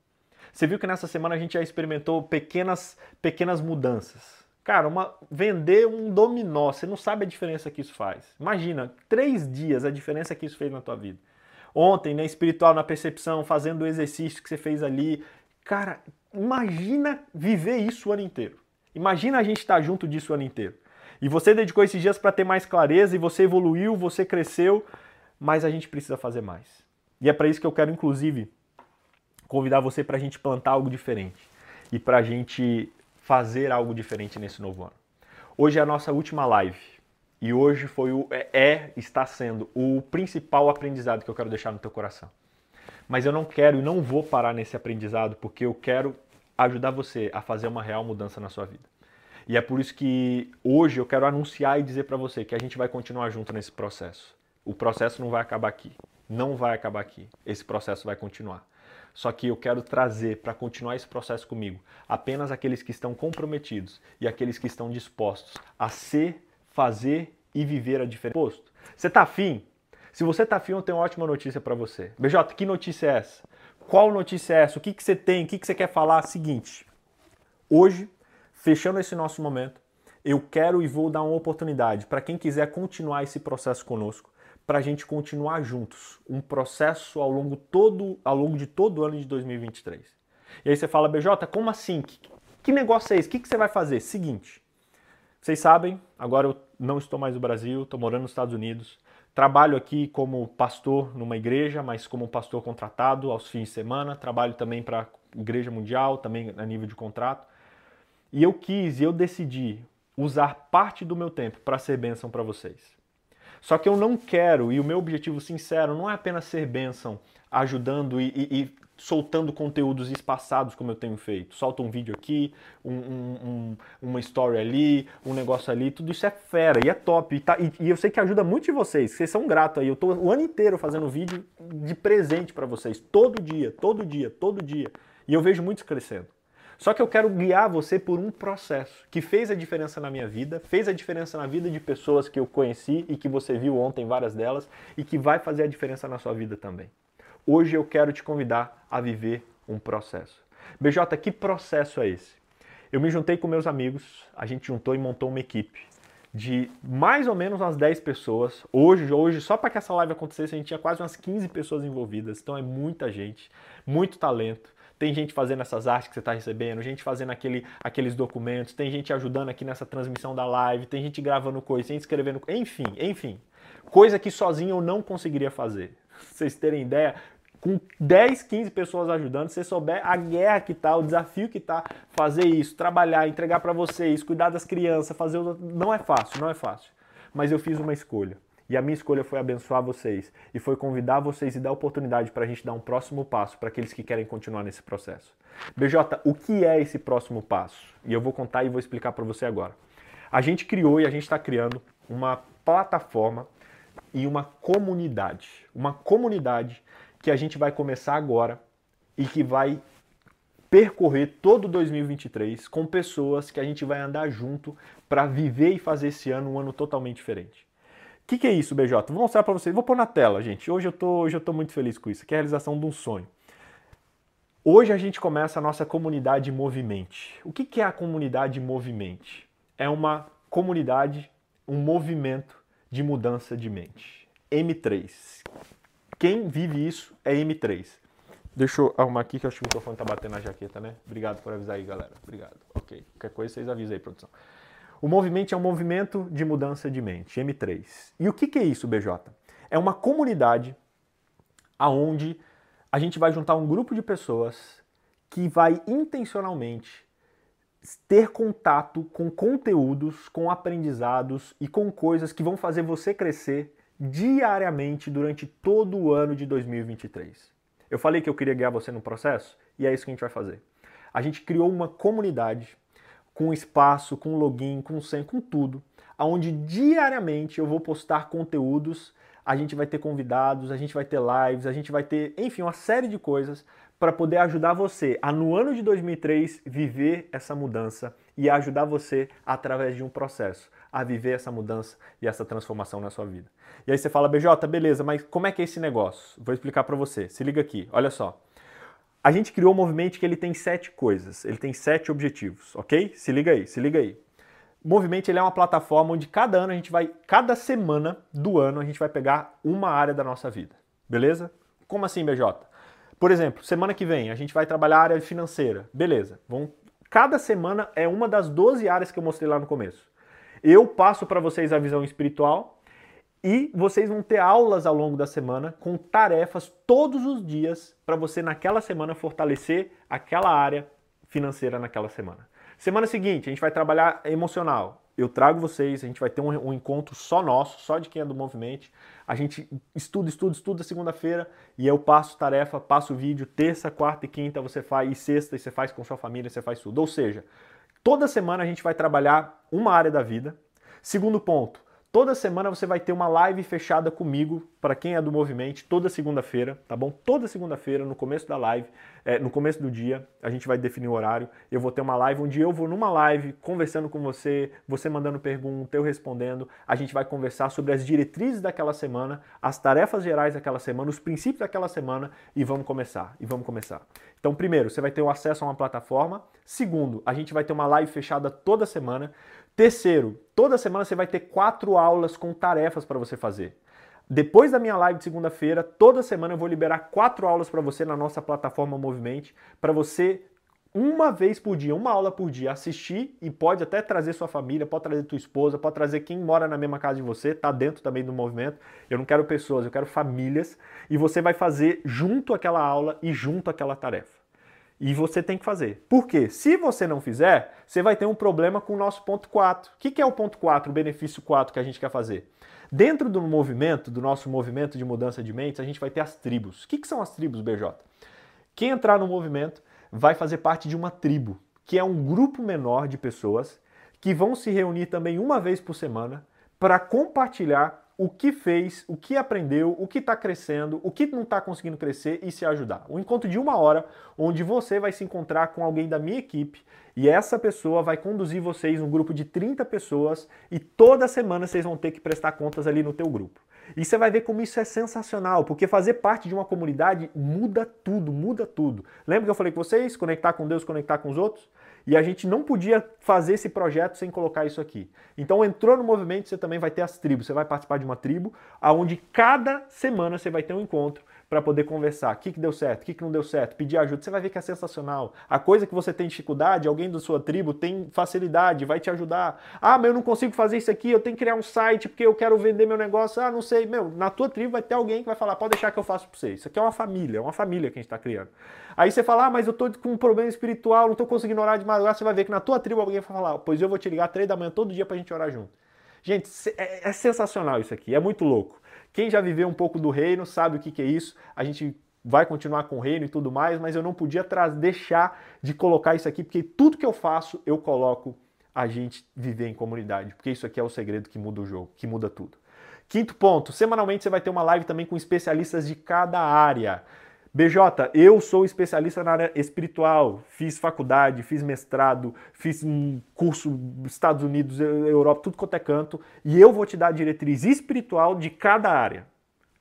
Você viu que nessa semana a gente já experimentou pequenas, pequenas mudanças. Cara, uma, vender um dominó, você não sabe a diferença que isso faz. Imagina, três dias a diferença que isso fez na tua vida. Ontem, né, espiritual, na percepção, fazendo o exercício que você fez ali. Cara, imagina viver isso o ano inteiro. Imagina a gente estar junto disso o ano inteiro. E você dedicou esses dias para ter mais clareza e você evoluiu, você cresceu, mas a gente precisa fazer mais. E é para isso que eu quero, inclusive, convidar você para a gente plantar algo diferente e para a gente fazer algo diferente nesse novo ano. Hoje é a nossa última live e hoje foi o é, é está sendo o principal aprendizado que eu quero deixar no teu coração. Mas eu não quero e não vou parar nesse aprendizado porque eu quero ajudar você a fazer uma real mudança na sua vida. E é por isso que hoje eu quero anunciar e dizer para você que a gente vai continuar junto nesse processo. O processo não vai acabar aqui. Não vai acabar aqui. Esse processo vai continuar. Só que eu quero trazer para continuar esse processo comigo apenas aqueles que estão comprometidos e aqueles que estão dispostos a ser, fazer e viver a diferença. Posto. Você está afim? Se você está afim, eu tenho uma ótima notícia para você. BJ, que notícia é essa? Qual notícia é essa? O que, que você tem? O que, que você quer falar? Seguinte, hoje, fechando esse nosso momento, eu quero e vou dar uma oportunidade para quem quiser continuar esse processo conosco para a gente continuar juntos, um processo ao longo, todo, ao longo de todo o ano de 2023. E aí você fala, BJ, como assim? Que, que negócio é esse? O que, que você vai fazer? Seguinte, Vocês sabem, agora eu não estou mais no Brasil, estou morando nos Estados Unidos. Trabalho aqui como pastor numa igreja, mas como pastor contratado aos fins de semana. Trabalho também para a Igreja Mundial, também a nível de contrato. E eu quis e eu decidi usar parte do meu tempo para ser bênção para vocês. Só que eu não quero, e o meu objetivo sincero não é apenas ser bênção, ajudando e, e, e soltando conteúdos espaçados como eu tenho feito. Solta um vídeo aqui, um, um, uma story ali, um negócio ali, tudo isso é fera e é top. E, tá, e, e eu sei que ajuda muito de vocês, vocês são gratos aí. Eu tô o ano inteiro fazendo vídeo de presente para vocês, todo dia, todo dia, todo dia. E eu vejo muitos crescendo. Só que eu quero guiar você por um processo que fez a diferença na minha vida, fez a diferença na vida de pessoas que eu conheci e que você viu ontem várias delas e que vai fazer a diferença na sua vida também. Hoje eu quero te convidar a viver um processo. BJ, que processo é esse? Eu me juntei com meus amigos, a gente juntou e montou uma equipe de mais ou menos umas 10 pessoas. Hoje, hoje só para que essa live acontecesse, a gente tinha quase umas 15 pessoas envolvidas. Então é muita gente, muito talento. Tem gente fazendo essas artes que você está recebendo, gente fazendo aquele, aqueles documentos, tem gente ajudando aqui nessa transmissão da live, tem gente gravando coisas, tem gente escrevendo, enfim, enfim. Coisa que sozinho eu não conseguiria fazer. vocês terem ideia, com 10, 15 pessoas ajudando, se você souber a guerra que tá, o desafio que tá fazer isso, trabalhar, entregar para vocês, cuidar das crianças, fazer o... não é fácil, não é fácil. Mas eu fiz uma escolha. E a minha escolha foi abençoar vocês e foi convidar vocês e dar oportunidade para a gente dar um próximo passo para aqueles que querem continuar nesse processo. BJ, o que é esse próximo passo? E eu vou contar e vou explicar para você agora. A gente criou e a gente está criando uma plataforma e uma comunidade. Uma comunidade que a gente vai começar agora e que vai percorrer todo 2023 com pessoas que a gente vai andar junto para viver e fazer esse ano um ano totalmente diferente. O que, que, é isso, BJ? Vou mostrar para vocês. Vou pôr na tela, gente. Hoje eu tô, hoje eu tô muito feliz com isso. Que é a realização de um sonho. Hoje a gente começa a nossa comunidade Movimente. O que, que é a comunidade Movimente? É uma comunidade, um movimento de mudança de mente. M3. Quem vive isso é M3. Deixa eu arrumar aqui que eu acho que o microfone tá batendo na jaqueta, né? Obrigado por avisar aí, galera. Obrigado. Ok. Qualquer coisa vocês avisam aí, produção. O movimento é um movimento de mudança de mente, M3. E o que, é isso, BJ? É uma comunidade aonde a gente vai juntar um grupo de pessoas que vai intencionalmente ter contato com conteúdos, com aprendizados e com coisas que vão fazer você crescer diariamente durante todo o ano de 2023. Eu falei que eu queria guiar você no processo e é isso que a gente vai fazer. A gente criou uma comunidade com espaço, com login, com senha, com tudo, aonde diariamente eu vou postar conteúdos, a gente vai ter convidados, a gente vai ter lives, a gente vai ter, enfim, uma série de coisas para poder ajudar você a no ano de 2003 viver essa mudança e ajudar você através de um processo a viver essa mudança e essa transformação na sua vida. E aí você fala, BJ, beleza, mas como é que é esse negócio? Vou explicar para você. Se liga aqui, olha só. A gente criou um movimento que ele tem sete coisas, ele tem sete objetivos, ok? Se liga aí, se liga aí. O Movimento ele é uma plataforma onde cada ano a gente vai, cada semana do ano a gente vai pegar uma área da nossa vida, beleza? Como assim, BJ? Por exemplo, semana que vem a gente vai trabalhar a área financeira, beleza? Vamos, cada semana é uma das 12 áreas que eu mostrei lá no começo. Eu passo para vocês a visão espiritual e vocês vão ter aulas ao longo da semana com tarefas todos os dias para você naquela semana fortalecer aquela área financeira naquela semana. Semana seguinte, a gente vai trabalhar emocional eu trago vocês, a gente vai ter um, um, encontro só nosso, só de quem é do movimento. A gente estuda, estuda, estuda segunda-feira e eu passo tarefa, passo vídeo, terça, quarta e quinta você faz, e sexta e você faz com sua família, você faz tudo. Ou seja, toda semana a gente vai trabalhar uma área da vida. Segundo ponto, Toda semana você vai ter uma live fechada comigo, para quem é do movimento, toda segunda-feira, tá bom? Toda segunda-feira, no começo da live, é, no começo do dia, a gente vai definir o horário. Eu vou ter uma live onde eu vou numa live conversando com você, você mandando pergunta, eu respondendo. A gente vai conversar sobre as diretrizes daquela semana, as tarefas gerais daquela semana, os princípios daquela semana e vamos começar. E vamos começar. Então, primeiro, você vai ter o acesso a uma plataforma. Segundo, a gente vai ter uma live fechada toda semana. Terceiro, toda semana você vai ter quatro aulas com tarefas para você fazer. Depois da minha live de segunda-feira, toda semana eu vou liberar quatro aulas para você na nossa plataforma Movimente, para você uma vez por dia, uma aula por dia, assistir e pode até trazer sua família, pode trazer tua esposa, pode trazer quem mora na mesma casa de você, tá dentro também do movimento. Eu não quero pessoas, eu quero famílias e você vai fazer junto aquela aula e junto aquela tarefa. E você tem que fazer. Por quê? Se você não fizer, você vai ter um problema com o nosso ponto 4. O que é o ponto 4, o benefício 4 que a gente quer fazer? Dentro do movimento, do nosso movimento de mudança de mentes, a gente vai ter as tribos. O que são as tribos, BJ? Quem entrar no movimento vai fazer parte de uma tribo, que é um grupo menor de pessoas que vão se reunir também uma vez por semana para compartilhar o que fez, o que aprendeu, o que está crescendo, o que não está conseguindo crescer e se ajudar. Um encontro de uma hora, onde você vai se encontrar com alguém da minha equipe e essa pessoa vai conduzir vocês, um grupo de 30 pessoas, e toda semana vocês vão ter que prestar contas ali no teu grupo. E você vai ver como isso é sensacional, porque fazer parte de uma comunidade muda tudo, muda tudo. Lembra que eu falei com vocês? Conectar com Deus, conectar com os outros? E a gente não podia fazer esse projeto sem colocar isso aqui. Então entrou no movimento, você também vai ter as tribos. Você vai participar de uma tribo, aonde cada semana você vai ter um encontro para poder conversar. O que, que deu certo, o que, que não deu certo, pedir ajuda. Você vai ver que é sensacional. A coisa que você tem dificuldade, alguém da sua tribo tem facilidade, vai te ajudar. Ah, mas eu não consigo fazer isso aqui, eu tenho que criar um site porque eu quero vender meu negócio. Ah, não sei. Meu, na tua tribo vai ter alguém que vai falar, pode deixar que eu faço para você. Isso aqui é uma família, é uma família que a gente está criando. Aí você fala, ah, mas eu estou com um problema espiritual, não estou conseguindo orar de madrugada. Você vai ver que na tua tribo alguém vai falar, pois eu vou te ligar três da manhã todo dia para a gente orar junto. Gente, é, é sensacional isso aqui, é muito louco. Quem já viveu um pouco do reino sabe o que, que é isso. A gente vai continuar com o reino e tudo mais, mas eu não podia deixar de colocar isso aqui, porque tudo que eu faço, eu coloco a gente viver em comunidade, porque isso aqui é o segredo que muda o jogo, que muda tudo. Quinto ponto, semanalmente você vai ter uma live também com especialistas de cada área. BJ, eu sou especialista na área espiritual, fiz faculdade, fiz mestrado, fiz um curso Estados Unidos, Europa, tudo quanto é canto, e eu vou te dar a diretriz espiritual de cada área.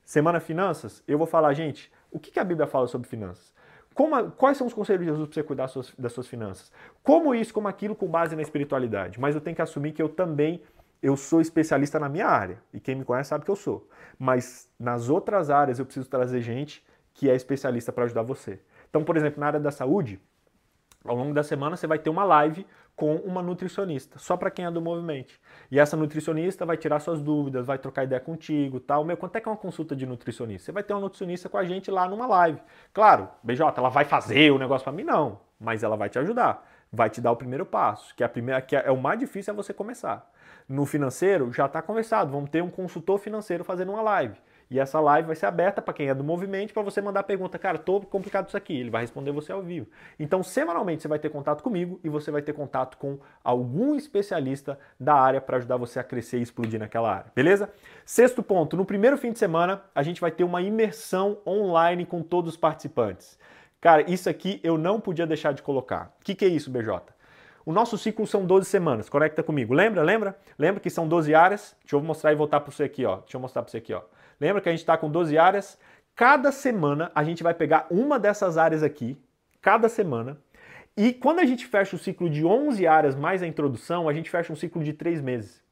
Semana Finanças, eu vou falar, gente, o que a Bíblia fala sobre finanças? Como, quais são os conselhos de Jesus para você cuidar das suas, das suas finanças? Como isso, como aquilo, com base na espiritualidade. Mas eu tenho que assumir que eu também eu sou especialista na minha área. E quem me conhece sabe que eu sou. Mas nas outras áreas eu preciso trazer gente que é especialista para ajudar você. Então, por exemplo, na área da saúde, ao longo da semana você vai ter uma live com uma nutricionista, só para quem é do movimento. E essa nutricionista vai tirar suas dúvidas, vai trocar ideia contigo, tal. Meu, quanto é que é uma consulta de nutricionista? Você vai ter uma nutricionista com a gente lá numa live. Claro, BJ, ela vai fazer o negócio para mim não, mas ela vai te ajudar, vai te dar o primeiro passo, que é a primeira, que é o mais difícil é você começar. No financeiro já está conversado, vamos ter um consultor financeiro fazendo uma live. E essa live vai ser aberta para quem é do movimento para você mandar pergunta. Cara, tô complicado isso aqui. Ele vai responder você ao vivo. Então, semanalmente você vai ter contato comigo e você vai ter contato com algum especialista da área para ajudar você a crescer e explodir naquela área. Beleza? Sexto ponto, no primeiro fim de semana, a gente vai ter uma imersão online com todos os participantes. Cara, isso aqui eu não podia deixar de colocar. O que, que é isso, BJ? O nosso ciclo são 12 semanas. Conecta comigo. Lembra? Lembra? Lembra que são 12 áreas? Deixa eu mostrar e voltar para você aqui, ó. Deixa eu mostrar para você aqui, ó. Lembra que a gente está com 12 áreas? Cada semana a gente vai pegar uma dessas áreas aqui, cada semana. E quando a gente fecha o ciclo de 11 áreas mais a introdução, a gente fecha um ciclo de 3 meses.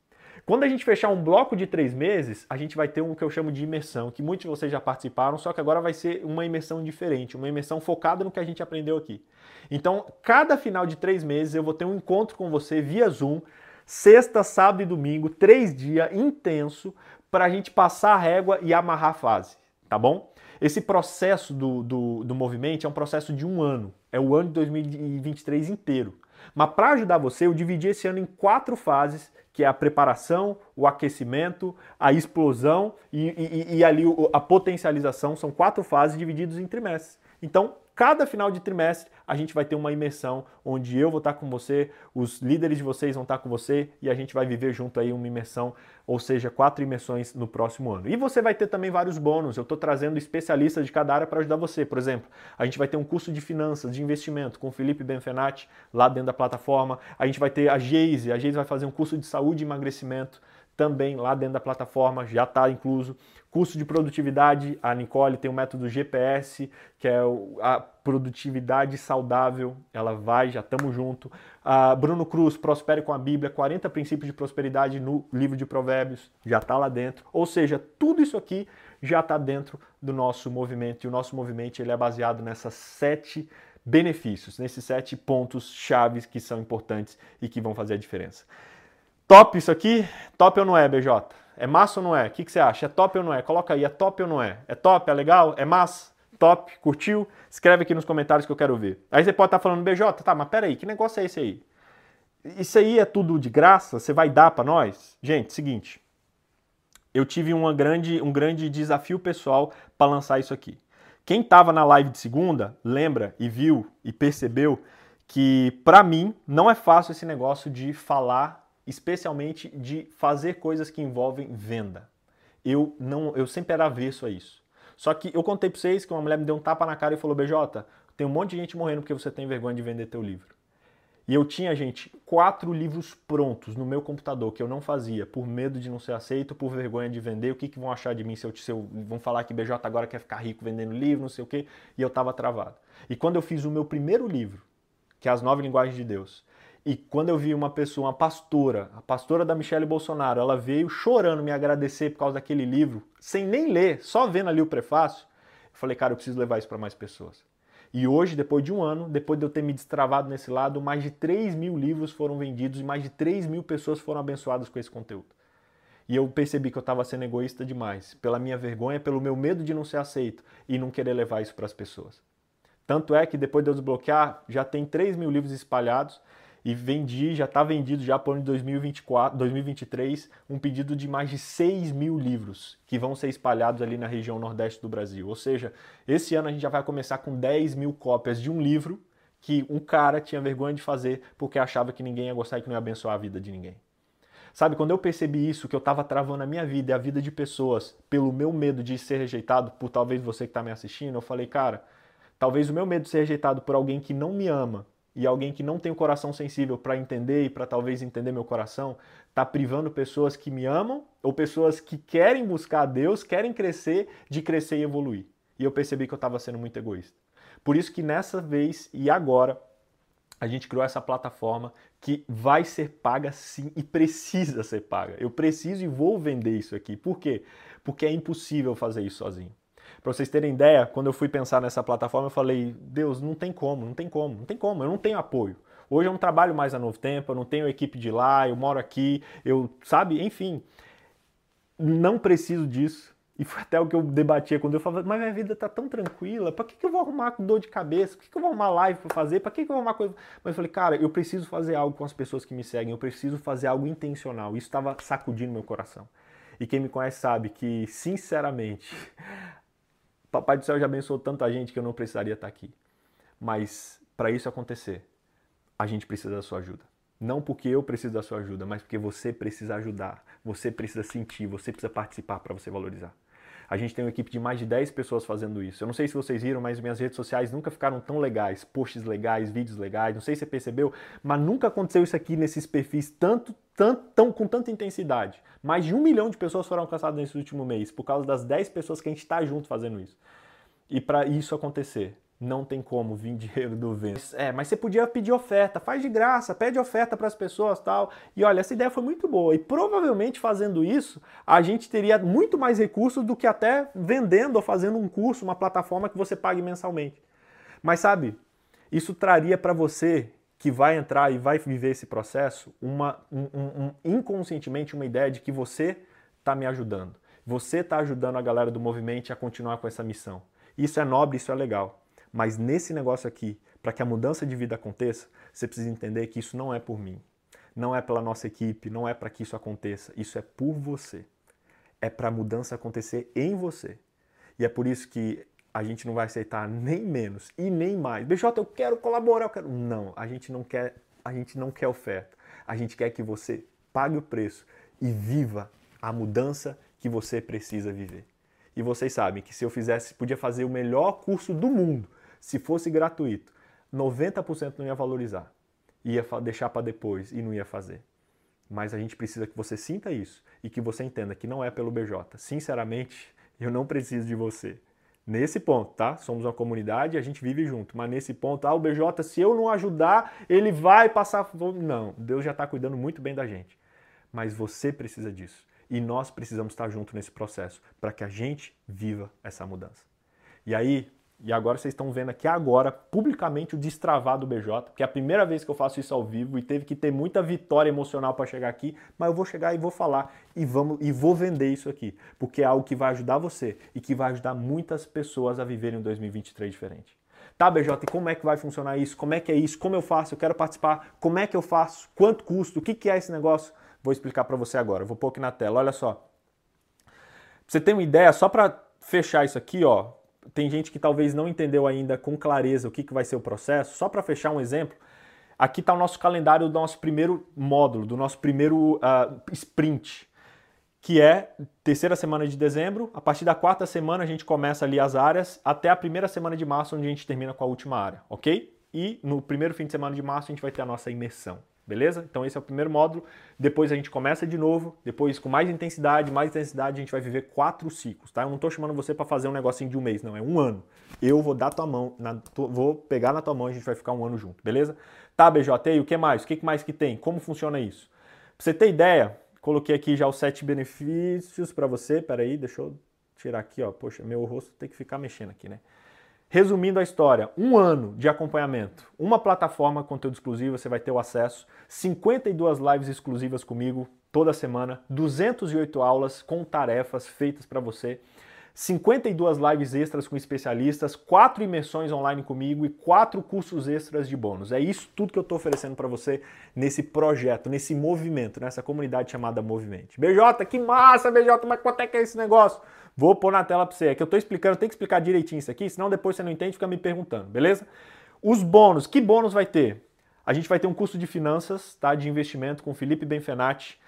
Quando a gente fechar um bloco de 3 meses, a gente vai ter um que eu chamo de imersão, que muitos de vocês já participaram, só que agora vai ser uma imersão diferente, uma imersão focada no que a gente aprendeu aqui. Então, cada final de 3 meses eu vou ter um encontro com você via Zoom, sexta, sábado e domingo, três dias intenso, para a gente passar a régua e amarrar a fase, tá bom? Esse processo do, do, do movimento é um processo de um ano, é o ano de 2023 inteiro. Mas para ajudar você, eu dividi esse ano em quatro fases, que é a preparação, o aquecimento, a explosão e, e, e ali a potencialização. São quatro fases divididas em trimestres. Então, cada final de trimestre a gente vai ter uma imersão onde eu vou estar com você, os líderes de vocês vão estar com você e a gente vai viver junto aí uma imersão, ou seja, quatro imersões no próximo ano. E você vai ter também vários bônus. Eu estou trazendo especialistas de cada área para ajudar você. Por exemplo, a gente vai ter um curso de finanças, de investimento com o Felipe Benfenati lá dentro da plataforma. A gente vai ter a Geise, a Geise vai fazer um curso de saúde e emagrecimento também lá dentro da plataforma, já está incluso. Curso de produtividade, a Nicole tem o método GPS, que é a produtividade saudável, ela vai, já estamos junto. A Bruno Cruz, Prospere com a Bíblia, 40 princípios de prosperidade no livro de Provérbios, já está lá dentro. Ou seja, tudo isso aqui já está dentro do nosso movimento, e o nosso movimento ele é baseado nessas sete benefícios, nesses sete pontos chaves que são importantes e que vão fazer a diferença. Top isso aqui? Top ou não é, BJ? É massa ou não é? O que, que você acha? É top ou não é? Coloca aí, é top ou não é? É top? É legal? É massa? Top? Curtiu? Escreve aqui nos comentários que eu quero ver. Aí você pode estar falando, BJ, tá, mas peraí, que negócio é esse aí? Isso aí é tudo de graça? Você vai dar para nós? Gente, seguinte, eu tive uma grande, um grande desafio pessoal para lançar isso aqui. Quem estava na live de segunda, lembra e viu e percebeu que para mim não é fácil esse negócio de falar especialmente de fazer coisas que envolvem venda. Eu não, eu sempre era avesso a isso. Só que eu contei para vocês que uma mulher me deu um tapa na cara e falou: "BJ, tem um monte de gente morrendo porque você tem vergonha de vender teu livro". E eu tinha, gente, quatro livros prontos no meu computador que eu não fazia por medo de não ser aceito, por vergonha de vender. O que, que vão achar de mim se eu, se eu vão falar que BJ agora quer ficar rico vendendo livro, não sei o quê, e eu estava travado. E quando eu fiz o meu primeiro livro, que é As Nove Linguagens de Deus, e quando eu vi uma pessoa, uma pastora, a pastora da Michelle Bolsonaro, ela veio chorando me agradecer por causa daquele livro, sem nem ler, só vendo ali o prefácio, eu falei, cara, eu preciso levar isso para mais pessoas. E hoje, depois de um ano, depois de eu ter me destravado nesse lado, mais de 3 mil livros foram vendidos e mais de 3 mil pessoas foram abençoadas com esse conteúdo. E eu percebi que eu estava sendo egoísta demais, pela minha vergonha, pelo meu medo de não ser aceito e não querer levar isso para as pessoas. Tanto é que depois de eu desbloquear, já tem 3 mil livros espalhados e vendi, já está vendido já para o ano de 2024, 2023, um pedido de mais de 6 mil livros que vão ser espalhados ali na região nordeste do Brasil. Ou seja, esse ano a gente já vai começar com 10 mil cópias de um livro que um cara tinha vergonha de fazer porque achava que ninguém ia gostar e que não ia abençoar a vida de ninguém. Sabe, quando eu percebi isso, que eu estava travando a minha vida e a vida de pessoas pelo meu medo de ser rejeitado por talvez você que está me assistindo, eu falei, cara, talvez o meu medo de ser rejeitado por alguém que não me ama e alguém que não tem o coração sensível para entender e para talvez entender meu coração, está privando pessoas que me amam ou pessoas que querem buscar a Deus, querem crescer, de crescer e evoluir. E eu percebi que eu estava sendo muito egoísta. Por isso que nessa vez e agora a gente criou essa plataforma que vai ser paga sim e precisa ser paga. Eu preciso e vou vender isso aqui. Por quê? Porque é impossível fazer isso sozinho. Para vocês terem ideia, quando eu fui pensar nessa plataforma, eu falei, Deus, não tem como, não tem como, não tem como, eu não tenho apoio. Hoje eu não trabalho mais a Novo Tempo, eu não tenho equipe de lá, eu moro aqui, eu, sabe, enfim, não preciso disso. E foi até o que eu debatia quando eu falava, mas minha vida tá tão tranquila, para que, que eu vou arrumar dor de cabeça? Por que, que eu vou arrumar live para fazer? Para que, que eu vou arrumar coisa? Mas eu falei, cara, eu preciso fazer algo com as pessoas que me seguem, eu preciso fazer algo intencional. Isso estava sacudindo meu coração. E quem me conhece sabe que, sinceramente, Papai do céu já abençoou tanta gente que eu não precisaria estar aqui. Mas para isso acontecer, a gente precisa da sua ajuda. Não porque eu preciso da sua ajuda, mas porque você precisa ajudar, você precisa sentir, você precisa participar para você valorizar. A gente tem uma equipe de mais de 10 pessoas fazendo isso. Eu não sei se vocês viram, mas minhas redes sociais nunca ficaram tão legais. Posts legais, vídeos legais, não sei se você percebeu, mas nunca aconteceu isso aqui nesses perfis tanto, tanto, tão, com tanta intensidade. Mais de um milhão de pessoas foram alcançadas nesse último mês, por causa das 10 pessoas que a gente está junto fazendo isso. E para isso acontecer, não tem como vir dinheiro do vento. É, mas você podia pedir oferta, faz de graça, pede oferta para as pessoas tal. E olha, essa ideia foi muito boa. E provavelmente fazendo isso, a gente teria muito mais recursos do que até vendendo ou fazendo um curso, uma plataforma que você pague mensalmente. Mas sabe, isso traria para você que vai entrar e vai viver esse processo uma, um, um, inconscientemente uma ideia de que você está me ajudando. Você está ajudando a galera do movimento a continuar com essa missão. Isso é nobre, isso é legal. Mas nesse negócio aqui, para que a mudança de vida aconteça, você precisa entender que isso não é por mim, não é pela nossa equipe, não é para que isso aconteça, isso é por você. É para a mudança acontecer em você. E é por isso que a gente não vai aceitar nem menos e nem mais. BJ, eu quero colaborar, eu quero. Não, a gente não quer, a gente não quer oferta. A gente quer que você pague o preço e viva a mudança que você precisa viver. E vocês sabem que se eu fizesse, podia fazer o melhor curso do mundo, se fosse gratuito, 90% não ia valorizar. Ia deixar para depois e não ia fazer. Mas a gente precisa que você sinta isso e que você entenda que não é pelo BJ. Sinceramente, eu não preciso de você. Nesse ponto, tá? Somos uma comunidade e a gente vive junto. Mas nesse ponto, ah, o BJ, se eu não ajudar, ele vai passar. Não, Deus já está cuidando muito bem da gente. Mas você precisa disso. E nós precisamos estar junto nesse processo para que a gente viva essa mudança. E aí, E agora vocês estão vendo aqui agora, publicamente, o destravar do BJ, que é a primeira vez que eu faço isso ao vivo e teve que ter muita vitória emocional para chegar aqui, mas eu vou chegar e vou falar e, vamos, e vou vender isso aqui, porque é algo que vai ajudar você e que vai ajudar muitas pessoas a viverem um 2023 diferente. Tá, BJ, e como é que vai funcionar isso? Como é que é isso? Como eu faço? Eu quero participar. Como é que eu faço? Quanto custa? O que, que é esse negócio? Vou explicar para você agora. Vou pôr aqui na tela. Olha só. Pra você ter uma ideia, só para fechar isso aqui, ó, tem gente que talvez não entendeu ainda com clareza o que, que vai ser o processo. Só para fechar um exemplo, aqui está o nosso calendário do nosso primeiro módulo, do nosso primeiro uh, sprint, que é terceira semana de dezembro. A partir da quarta semana a gente começa ali as áreas, até a primeira semana de março, onde a gente termina com a última área, ok? E no primeiro fim de semana de março a gente vai ter a nossa imersão. Beleza? Então esse é o primeiro módulo. Depois a gente começa de novo. Depois, com mais intensidade, mais intensidade, a gente vai viver quatro ciclos, tá? Eu não estou chamando você para fazer um negocinho de um mês, não. É um ano. Eu vou dar tua mão, na, vou pegar na tua mão e a gente vai ficar um ano junto, beleza? Tá, BJ, e o que mais? O que mais que tem? Como funciona isso? Pra você ter ideia, coloquei aqui já os sete benefícios para você. Peraí, deixa eu tirar aqui, ó. Poxa, meu rosto tem que ficar mexendo aqui, né? Resumindo a história, um ano de acompanhamento, uma plataforma conteúdo exclusivo, você vai ter o acesso, 52 lives exclusivas comigo toda semana, 208 aulas com tarefas feitas para você, 52 lives extras com especialistas, quatro imersões online comigo e quatro cursos extras de bônus. É isso tudo que eu estou oferecendo para você nesse projeto, nesse movimento, nessa comunidade chamada Movimento. BJ, que massa, BJ, mas quanto é que é esse negócio? Vou pôr na tela para você. É que eu estou explicando, tem que explicar direitinho isso aqui, senão depois você não entende e fica me perguntando, beleza? Os bônus, que bônus vai ter? A gente vai ter um curso de finanças, tá? De investimento com Felipe Benfenati.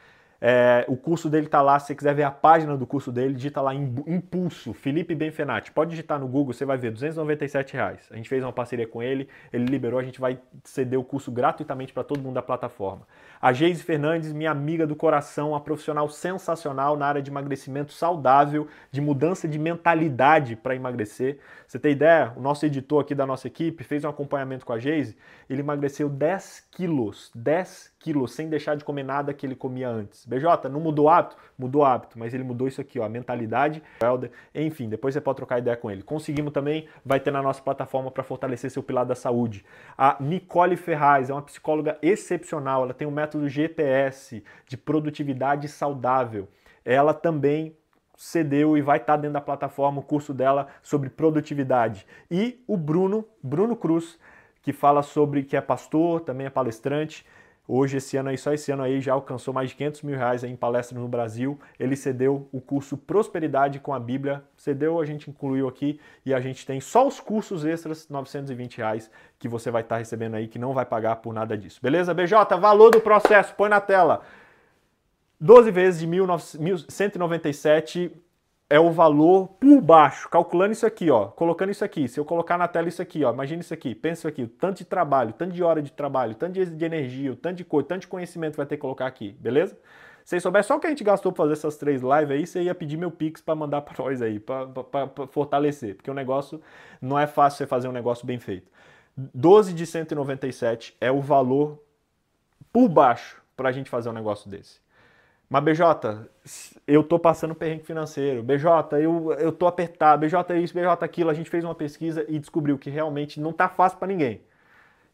É, o curso dele está lá, se você quiser ver a página do curso dele, digita lá Impulso, Felipe Benfenati. Pode digitar no Google, você vai ver, 297 reais. A gente fez uma parceria com ele, ele liberou, a gente vai ceder o curso gratuitamente para todo mundo da plataforma. A Geise Fernandes, minha amiga do coração, uma profissional sensacional na área de emagrecimento saudável, de mudança de mentalidade para emagrecer. Você tem ideia? O nosso editor aqui da nossa equipe fez um acompanhamento com a Geise, ele emagreceu 10 quilos, 10 quilos, sem deixar de comer nada que ele comia antes. BJ, não mudou hábito? Mudou hábito, mas ele mudou isso aqui, ó, a mentalidade, enfim, depois você pode trocar ideia com ele. Conseguimos também, vai ter na nossa plataforma para fortalecer seu pilar da saúde. A Nicole Ferraz é uma psicóloga excepcional, ela tem um método método GPS de produtividade saudável. Ela também cedeu e vai estar dentro da plataforma o curso dela sobre produtividade. E o Bruno, Bruno Cruz, que fala sobre que é pastor, também é palestrante. Hoje, esse ano aí, só esse ano aí, já alcançou mais de 500 mil reais em palestras no Brasil. Ele cedeu o curso Prosperidade com a Bíblia. Cedeu, a gente incluiu aqui e a gente tem só os cursos extras, 920 reais, que você vai estar recebendo aí, que não vai pagar por nada disso. Beleza, BJ? Valor do processo, põe na tela. 12 vezes de 1.197 é o valor por baixo, calculando isso aqui, ó, colocando isso aqui. Se eu colocar na tela isso aqui, ó, imagina isso aqui, pensa aqui, o tanto de trabalho, tanto de hora de trabalho, tanto de, energia, o tanto de coisa, tanto de conhecimento vai ter que colocar aqui, beleza? Se souber só o que a gente gastou para fazer essas três lives aí, você ia pedir meu Pix para mandar para nós aí, para fortalecer, porque o negócio não é fácil você fazer um negócio bem feito. 12 de 197 é o valor por baixo para a gente fazer um negócio desse. Mas BJ, eu tô passando perrengue financeiro. BJ, eu, eu tô apertado. BJ isso, BJ aquilo. A gente fez uma pesquisa e descobriu que realmente não tá fácil para ninguém.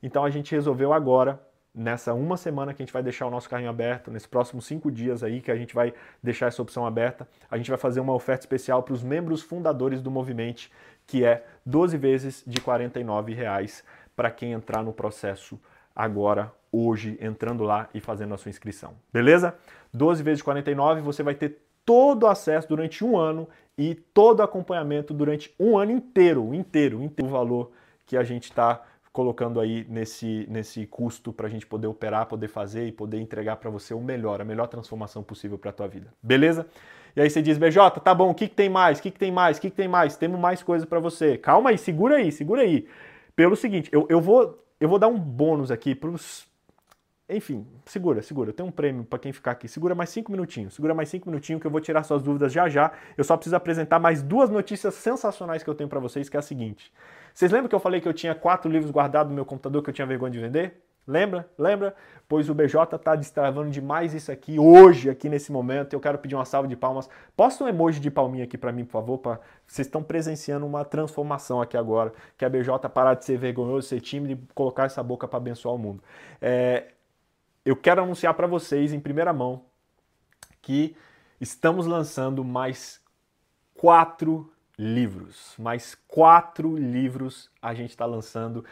Então a gente resolveu agora, nessa uma semana que a gente vai deixar o nosso carrinho aberto, nesses próximos cinco dias aí que a gente vai deixar essa opção aberta, a gente vai fazer uma oferta especial para os membros fundadores do Movimento, que é 12 vezes de R$ reais para quem entrar no processo agora, hoje, entrando lá e fazendo a sua inscrição. Beleza? 12 vezes 49, você vai ter todo o acesso durante um ano e todo o acompanhamento durante um ano inteiro, inteiro, inteiro o valor que a gente está colocando aí nesse, nesse custo para a gente poder operar, poder fazer e poder entregar para você o melhor, a melhor transformação possível para a tua vida. Beleza? E aí você diz, BJ, tá bom, o que, que tem mais? O que, que tem mais? O que, que tem mais? Temos mais coisa para você. Calma aí, segura aí, segura aí. Pelo seguinte, eu, eu vou eu vou dar um bônus aqui para os. Enfim, segura, segura. Eu tenho um prêmio para quem ficar aqui. Segura mais cinco minutinhos. Segura mais cinco minutinhos que eu vou tirar suas dúvidas já já. Eu só preciso apresentar mais duas notícias sensacionais que eu tenho para vocês, que é a seguinte. Vocês lembram que eu falei que eu tinha quatro livros guardados no meu computador que eu tinha vergonha de vender? Lembra? Lembra? Pois o BJ está destravando demais isso aqui hoje, aqui nesse momento. Eu quero pedir uma salva de palmas. Posta um emoji de palminha aqui para mim, por favor. Pra... Vocês estão presenciando uma transformação aqui agora. Que a BJ parar de ser vergonhoso, ser tímido e colocar essa boca para abençoar o mundo. É... Eu quero anunciar para vocês em primeira mão que estamos lançando mais quatro livros. Mais quatro livros a gente está lançando.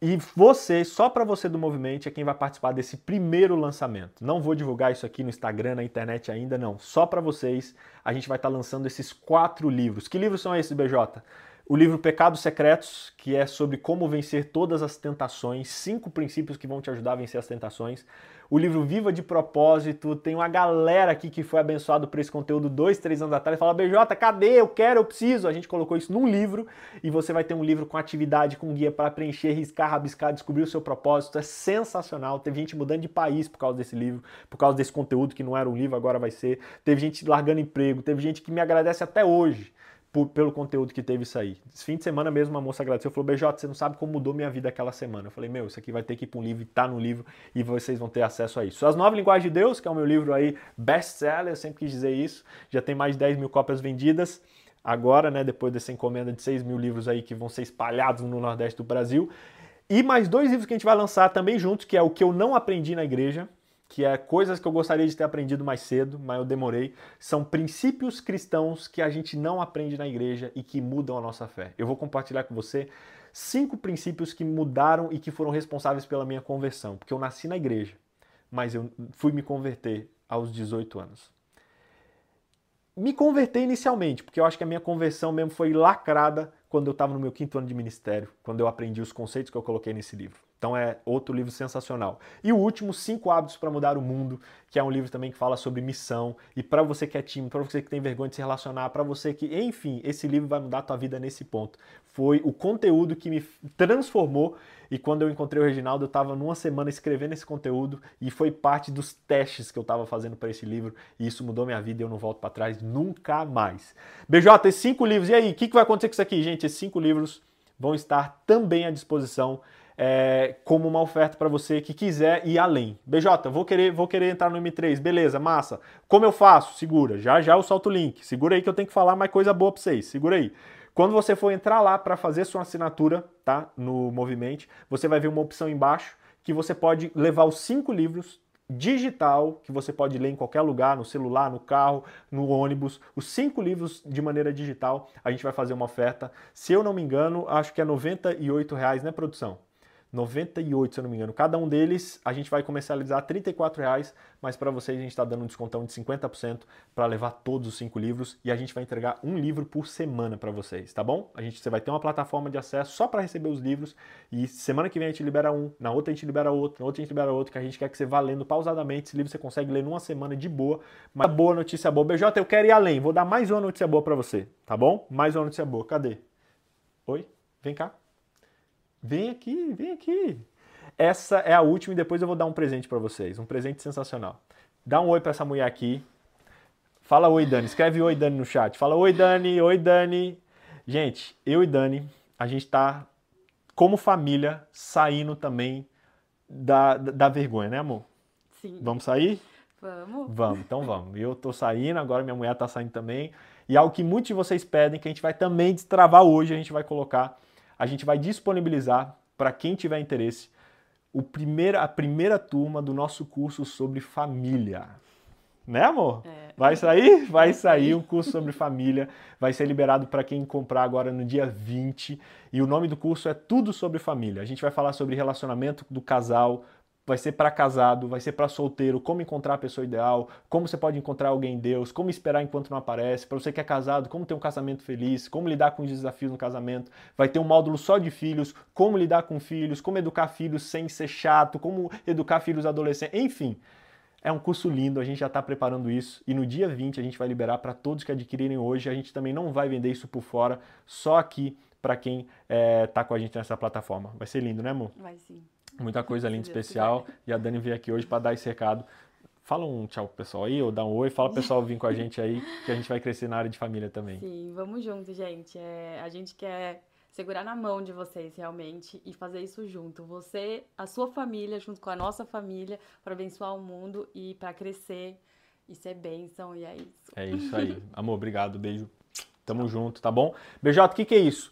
E você, só para você do Movimento, é quem vai participar desse primeiro lançamento. Não vou divulgar isso aqui no Instagram, na internet ainda, não. Só para vocês, a gente vai estar tá lançando esses quatro livros. Que livros são esses, BJ? O livro Pecados Secretos, que é sobre como vencer todas as tentações, cinco princípios que vão te ajudar a vencer as tentações. O livro Viva de Propósito, tem uma galera aqui que foi abençoado por esse conteúdo dois, três anos atrás, fala, BJ, cadê? Eu quero, eu preciso. A gente colocou isso num livro e você vai ter um livro com atividade, com guia para preencher, riscar, rabiscar, descobrir o seu propósito. É sensacional. Teve gente mudando de país por causa desse livro, por causa desse conteúdo que não era um livro, agora vai ser. Teve gente largando emprego, teve gente que me agradece até hoje por, pelo conteúdo que teve isso aí. Esse fim de semana mesmo, uma moça agradeceu, falou, BJ, você não sabe como mudou minha vida aquela semana. Eu falei, meu, isso aqui vai ter que ir para um livro, tá no livro, e vocês vão ter acesso a isso. As Nove Linguagens de Deus, que é o meu livro aí, best-seller, eu sempre quis dizer isso, já tem mais de 10 mil cópias vendidas, agora, né, depois dessa encomenda de 6 mil livros aí que vão ser espalhados no Nordeste do Brasil. E mais dois livros que a gente vai lançar também juntos, que é o que eu não aprendi na igreja, que é coisas que eu gostaria de ter aprendido mais cedo, mas eu demorei, são princípios cristãos que a gente não aprende na igreja e que mudam a nossa fé. Eu vou compartilhar com você cinco princípios que mudaram e que foram responsáveis pela minha conversão, porque eu nasci na igreja, mas eu fui me converter aos 18 anos. Me converter inicialmente, porque eu acho que a minha conversão mesmo foi lacrada quando eu estava no meu quinto ano de ministério, quando eu aprendi os conceitos que eu coloquei nesse livro. Então é outro livro sensacional. E o último, Cinco Hábitos para Mudar o Mundo, que é um livro também que fala sobre missão. E para você que é tímido, para você que tem vergonha de se relacionar, para você que, enfim, esse livro vai mudar a tua vida nesse ponto. Foi o conteúdo que me transformou. E quando eu encontrei o Reginaldo, eu estava numa semana escrevendo esse conteúdo e foi parte dos testes que eu estava fazendo para esse livro. E isso mudou minha vida e eu não volto para trás nunca mais. BJ, cinco livros. E aí, o que, que vai acontecer com isso aqui, gente? Esses cinco livros vão estar também à disposição é, como uma oferta para você que quiser ir além. BJ, vou querer, vou querer entrar no M3, beleza, massa. Como eu faço? Segura, já já eu solto o link. Segura aí que eu tenho que falar mais coisa boa para vocês. Segura aí. Quando você for entrar lá para fazer sua assinatura, tá? No Movimento, você vai ver uma opção embaixo que você pode levar os cinco livros digital que você pode ler em qualquer lugar, no celular, no carro, no ônibus. Os cinco livros de maneira digital, a gente vai fazer uma oferta. Se eu não me engano, acho que é 98 reais, né, produção? 98, se eu não me engano. Cada um deles a gente vai comercializar 34 reais, mas para vocês a gente está dando um descontão de 50% para levar todos os cinco livros e a gente vai entregar um livro por semana para vocês, tá bom? A gente você vai ter uma plataforma de acesso só para receber os livros e semana que vem a gente libera um, na outra a gente libera outro, na outra a gente libera outro, que a gente quer que você vá lendo pausadamente. Esse livro você consegue ler numa semana de boa. Mas boa notícia boa. BJ, eu quero ir além. Vou dar mais uma notícia boa para você, tá bom? Mais uma notícia boa. Cadê? Oi? Vem cá. Vem aqui, vem aqui. Essa é a última e depois eu vou dar um presente para vocês, um presente sensacional. Dá um oi para essa mulher aqui. Fala oi, Dani. Escreve oi, Dani no chat. Fala oi, Dani. Oi, Dani. Gente, eu e Dani, a gente tá como família saindo também da, da vergonha, né, amor? Sim. Vamos sair? Vamos. Vamos, então vamos. Eu tô saindo, agora minha mulher tá saindo também. E algo que muitos de vocês pedem, que a gente vai também destravar hoje, a gente vai colocar a gente vai disponibilizar para quem tiver interesse o primeiro, a primeira turma do nosso curso sobre família. Né, amor? É. Vai sair? Vai sair um curso sobre família. Vai ser liberado para quem comprar agora no dia 20. E o nome do curso é Tudo sobre Família. A gente vai falar sobre relacionamento do casal, vai ser para casado, vai ser para solteiro, como encontrar a pessoa ideal, como você pode encontrar alguém em Deus, como esperar enquanto não aparece, para você que é casado, como ter um casamento feliz, como lidar com os desafios no casamento. Vai ter um módulo só de filhos, como lidar com filhos, como educar filhos sem ser chato, como educar filhos adolescentes, enfim. É um curso lindo, a gente já está preparando isso e no dia 20 a gente vai liberar para todos que adquirirem hoje. A gente também não vai vender isso por fora, só aqui para quem está eh, com a gente nessa plataforma. Vai ser lindo, né, amor? Vai sim. Muita coisa linda, especial. E a Dani veio aqui hoje para dar esse recado. Fala um tchau pro pessoal aí, ou dá um oi. Fala pro pessoal vir com a gente aí, que a gente vai crescer na área de família também. Sim, vamos junto, gente. É, a gente quer segurar na mão de vocês realmente e fazer isso junto. Você, a sua família, junto com a nossa família, para abençoar o mundo e para crescer e ser bênção. E é isso. É isso aí. Amor, obrigado. Beijo. Tamo junto, tá bom? BJ, o que, que é isso?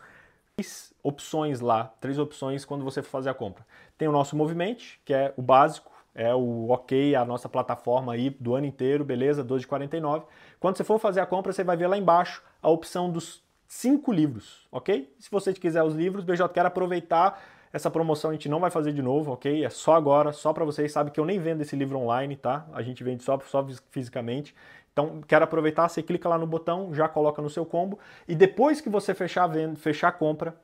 Três opções lá, três opções quando você for fazer a compra. Tem o nosso movimento, que é o básico, é o ok, a nossa plataforma aí do ano inteiro, beleza? 12,49. Quando você for fazer a compra, você vai ver lá embaixo a opção dos cinco livros, ok? Se você quiser os livros, BJ, quero aproveitar essa promoção, a gente não vai fazer de novo, ok? É só agora, só para vocês. Sabe que eu nem vendo esse livro online, tá? A gente vende só, só fisicamente. Então, quero aproveitar, você clica lá no botão, já coloca no seu combo e depois que você fechar a venda, fechar a compra,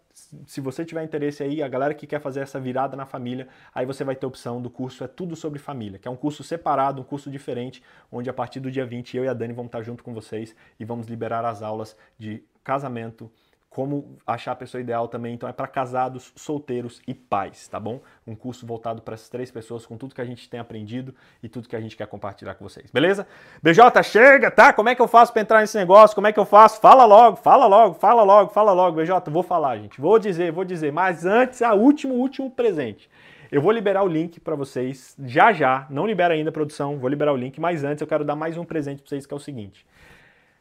se você tiver interesse aí, a galera que quer fazer essa virada na família, aí você vai ter a opção do curso É Tudo Sobre Família, que é um curso separado, um curso diferente, onde a partir do dia 20 eu e a Dani vamos estar junto com vocês e vamos liberar as aulas de casamento, como achar a pessoa ideal também. Então é para casados, solteiros e pais, tá bom? Um curso voltado para essas três pessoas com tudo que a gente tem aprendido e tudo que a gente quer compartilhar com vocês. Beleza? BJ, chega, tá? Como é que eu faço para entrar nesse negócio? Como é que eu faço? Fala logo, fala logo, fala logo, fala logo, BJ. Vou falar, gente. Vou dizer, vou dizer. Mas antes, a último, último presente. Eu vou liberar o link para vocês já já. Não libera ainda a produção, vou liberar o link, mas antes eu quero dar mais um presente para vocês que é o seguinte.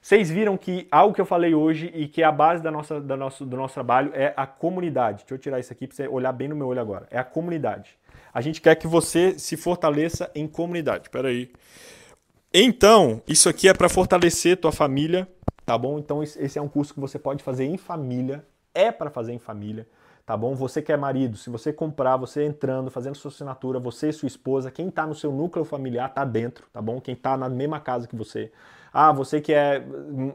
Vocês viram que algo que eu falei hoje e que é a base da nossa, da nosso, do nosso trabalho é a comunidade. Deixa eu tirar isso aqui para você olhar bem no meu olho agora. É a comunidade. A gente quer que você se fortaleça em comunidade. Espera aí. Então, isso aqui é para fortalecer tua família, tá bom? Então, esse é um curso que você pode fazer em família. É para fazer em família tá bom? Você que é marido, se você comprar, você entrando, fazendo sua assinatura, você e sua esposa, quem está no seu núcleo familiar tá dentro, tá bom? Quem está na mesma casa que você. Ah, você que é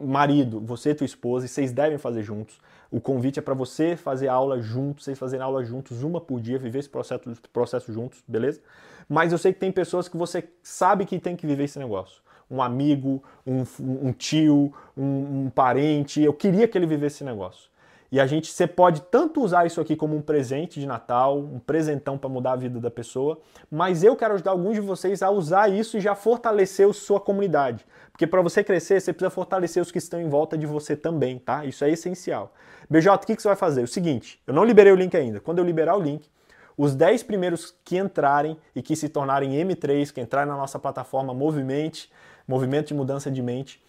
marido, você e tua esposa, e vocês devem fazer juntos. O convite é para você fazer aula juntos, vocês fazerem aula juntos, uma por dia, viver esse processo, processo juntos, beleza? Mas eu sei que tem pessoas que você sabe que tem que viver esse negócio um amigo, um, um tio, um, um, parente. Eu queria que ele vivesse esse negócio. E a gente, você pode tanto usar isso aqui como um presente de Natal, um presentão para mudar a vida da pessoa, mas eu quero ajudar alguns de vocês a usar isso e já fortalecer a sua comunidade. Porque para você crescer, você precisa fortalecer os que estão em volta de você também, tá? Isso é essencial. BJ, o que, você vai fazer? O seguinte, eu não liberei o link ainda. Quando eu liberar o link, os 10 primeiros que entrarem e que se tornarem M3, que entrarem na nossa plataforma Movimente, Movimento de Mudança de Mente,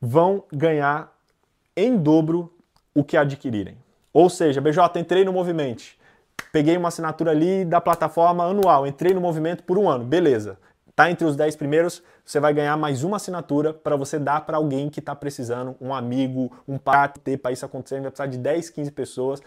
vão ganhar em dobro o que adquirirem. Ou seja, BJ, entrei no movimento, peguei uma assinatura ali da plataforma anual, entrei no movimento por um ano, beleza. Tá entre os 10 primeiros, você vai ganhar mais uma assinatura para você dar para alguém que está precisando, um amigo, um ter para isso acontecer, vai precisar de 10, 15 pessoas.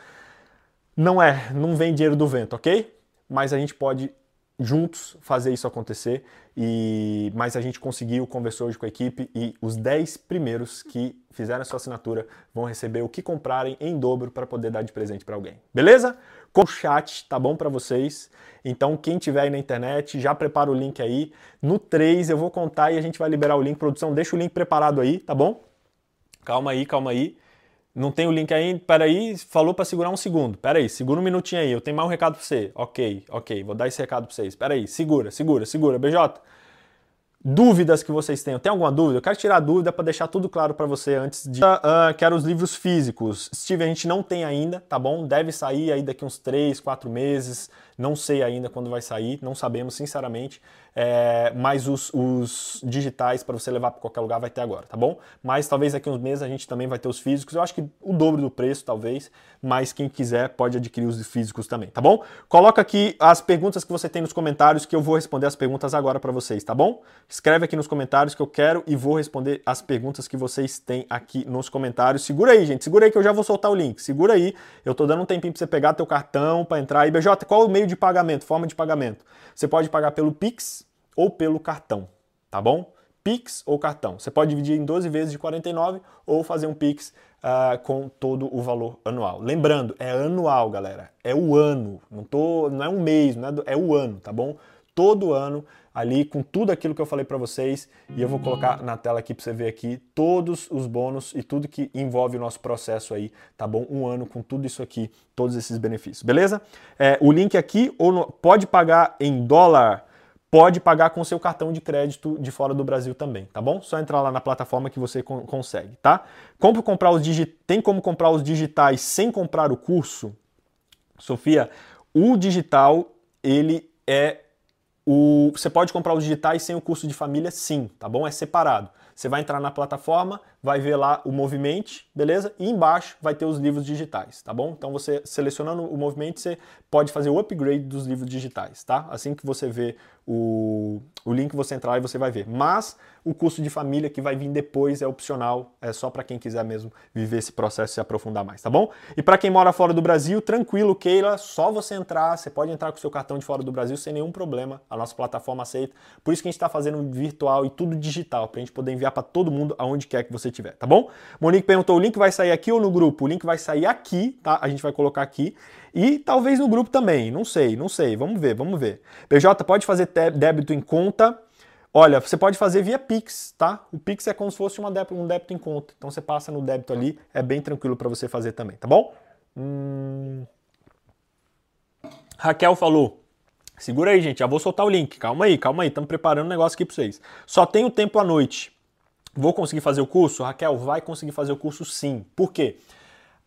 Não é, não vem dinheiro do vento, ok? Mas a gente pode juntos fazer isso acontecer. E mas a gente conseguiu, conversou hoje com a equipe e os 10 primeiros que fizeram a sua assinatura vão receber o que comprarem em dobro para poder dar de presente para alguém. Beleza? Com o chat, tá bom para vocês? Então, quem tiver aí na internet, já prepara o link aí. No 3 eu vou contar e a gente vai liberar o link. Produção, deixa o link preparado aí, tá bom? Calma aí, calma aí. Não tem o link aí, peraí, falou para segurar um segundo. Peraí, segura um minutinho aí, eu tenho mais um recado para você. Ok, ok, vou dar esse recado para vocês. Peraí, segura, segura, segura. BJ, dúvidas que vocês tenham. Tem alguma dúvida? Eu quero tirar dúvida para deixar tudo claro para você antes de. Uh, quero os livros físicos. Steve, a gente não tem ainda, tá bom? Deve sair aí daqui uns 3, 4 meses. Não sei ainda quando vai sair, não sabemos, sinceramente. É, mas os, os digitais para você levar para qualquer lugar vai ter agora, tá bom? Mas talvez daqui uns meses a gente também vai ter os físicos. Eu acho que o dobro do preço, talvez. Mas quem quiser pode adquirir os físicos também, tá bom? Coloca aqui as perguntas que você tem nos comentários que eu vou responder as perguntas agora para vocês, tá bom? Escreve aqui nos comentários que eu quero e vou responder as perguntas que vocês têm aqui nos comentários. Segura aí, gente. Segura aí que eu já vou soltar o link. Segura aí. Eu tô dando um tempinho para você pegar teu cartão para entrar aí. BJ, qual o meio meio de pagamento, forma de pagamento. Você pode pagar pelo Pix ou pelo cartão, tá bom? Pix ou cartão. Você pode dividir em 12 vezes de 49 ou fazer um Pix uh, com todo o valor anual. Lembrando, é anual, galera. É o ano. Não, tô, não é um mês, não é, do, é o ano, tá bom? Todo ano ali com tudo aquilo que eu falei para vocês e eu vou colocar na tela aqui para você ver aqui todos os bônus e tudo que envolve o nosso processo aí, tá bom? Um ano com tudo isso aqui, todos esses benefícios, beleza? É, o link aqui ou no, pode pagar em dólar pode pagar com seu cartão de crédito de fora do Brasil também, tá bom? Só entrar lá na plataforma que você con consegue, tá? Como comprar os Tem como comprar os digitais sem comprar o curso? Sofia, o digital, ele é o... Você pode comprar os digitais sem o curso de família, sim, tá bom? É separado. Você vai entrar na plataforma, vai ver lá o Movimente, beleza? E embaixo vai ter os livros digitais, tá bom? Então você selecionando o Movimente, você pode fazer o upgrade dos livros digitais, tá? Assim que você vê o, o link, você entrar e você vai ver. Mas o curso de família que vai vir depois é opcional, é só para quem quiser mesmo viver esse processo e se aprofundar mais, tá bom? E para quem mora fora do Brasil, tranquilo, Keila, só você entrar, você pode entrar com seu cartão de fora do Brasil sem nenhum problema, a nossa plataforma aceita. Por isso que a gente está fazendo virtual e tudo digital, para a gente poder enviar para todo mundo aonde quer que você estiver, tá bom? Monique perguntou, o link vai sair aqui ou no grupo? O link vai sair aqui, tá? A gente vai colocar aqui. E talvez no grupo também, não sei, não sei, vamos ver, vamos ver. PJ pode fazer débito em conta. Olha, você pode fazer via Pix, tá? O Pix é como se fosse débito, um débito em conta. Então você passa no débito ali, é bem tranquilo para você fazer também, tá bom? Hum... Raquel falou. Segura aí, gente, já vou soltar o link. Calma aí, calma aí, estamos preparando um negócio aqui para vocês. Só tenho tempo à noite. Vou conseguir fazer o curso? Raquel, vai conseguir fazer o curso sim. Por quê?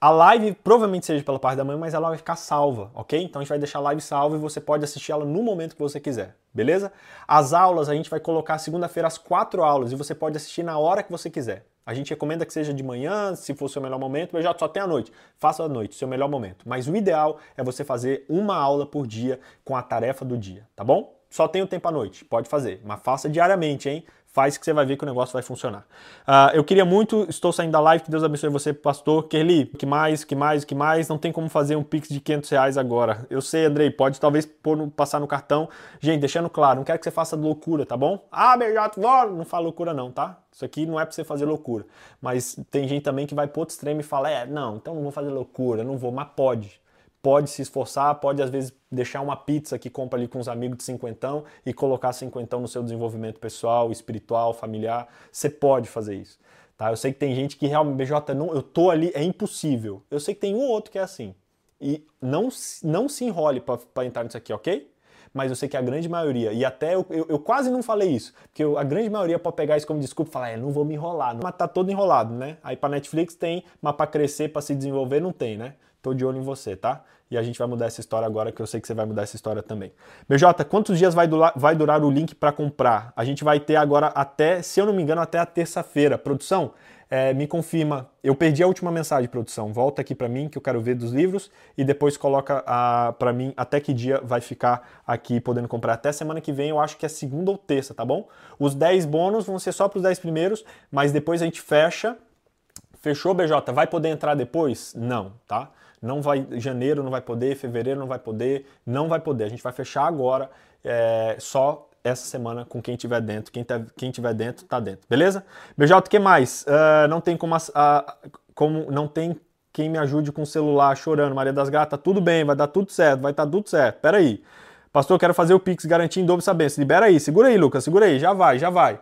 A live provavelmente seja pela parte da manhã, mas ela vai ficar salva, ok? Então a gente vai deixar a live salva e você pode assistir ela no momento que você quiser, beleza? As aulas a gente vai colocar segunda-feira às quatro aulas e você pode assistir na hora que você quiser. A gente recomenda que seja de manhã, se for o seu melhor momento, mas já só tem a noite. Faça a noite, seu melhor momento. Mas o ideal é você fazer uma aula por dia com a tarefa do dia, tá bom? Só tem o tempo à noite, pode fazer, mas faça diariamente, hein? Faz que você vai ver que o negócio vai funcionar. Uh, eu queria muito, estou saindo da live, que Deus abençoe você, pastor. Kerli, que mais, que mais, que mais? Não tem como fazer um pix de 500 reais agora. Eu sei, Andrei, pode talvez pôr no, passar no cartão. Gente, deixando claro, não quero que você faça loucura, tá bom? Ah, BJ, não fala loucura não, tá? Isso aqui não é para você fazer loucura. Mas tem gente também que vai pro outro extremo e fala, é, não, então não vou fazer loucura, não vou, mas pode pode se esforçar, pode às vezes deixar uma pizza que compra ali com os amigos de cinquentão e colocar cinquentão no seu desenvolvimento pessoal, espiritual, familiar. Você pode fazer isso. Tá? Eu sei que tem gente que realmente, BJ, não, eu tô ali, é impossível. Eu sei que tem um ou outro que é assim. E não, não se enrole para entrar nisso aqui, ok? Mas eu sei que a grande maioria, e até eu, eu, eu quase não falei isso, porque eu, a grande maioria pode pegar isso como desculpa e falar, é, não vou me enrolar. Mas tá todo enrolado, né? Aí para Netflix tem, mas para crescer, para se desenvolver, não tem, né? Tô de olho em você, tá? E a gente vai mudar essa história agora, que eu sei que você vai mudar essa história também. BJ, quantos dias vai durar, vai durar o link para comprar? A gente vai ter agora até, se eu não me engano, até a terça-feira. Produção, é, me confirma. Eu perdi a última mensagem, produção. Volta aqui para mim, que eu quero ver dos livros, e depois coloca para mim até que dia vai ficar aqui podendo comprar. Até semana que vem, eu acho que é segunda ou terça, tá bom? Os 10 bônus vão ser só para os 10 primeiros, mas depois a gente fecha. Fechou, BJ? Vai poder entrar depois? Não, tá? Não vai, janeiro não vai poder, fevereiro não vai poder, não vai poder. A gente vai fechar agora, é, só essa semana com quem tiver dentro. Quem, tá, quem tiver dentro, tá dentro, beleza? BJ, o que mais? Uh, não tem como, uh, como, não tem quem me ajude com o celular chorando, Maria das Gatas, tudo bem, vai dar tudo certo, vai estar tá tudo certo. Pera aí. Pastor, quero fazer o Pix garantir em dobro saber. Libera aí, segura aí, Lucas, segura aí, já vai, já vai.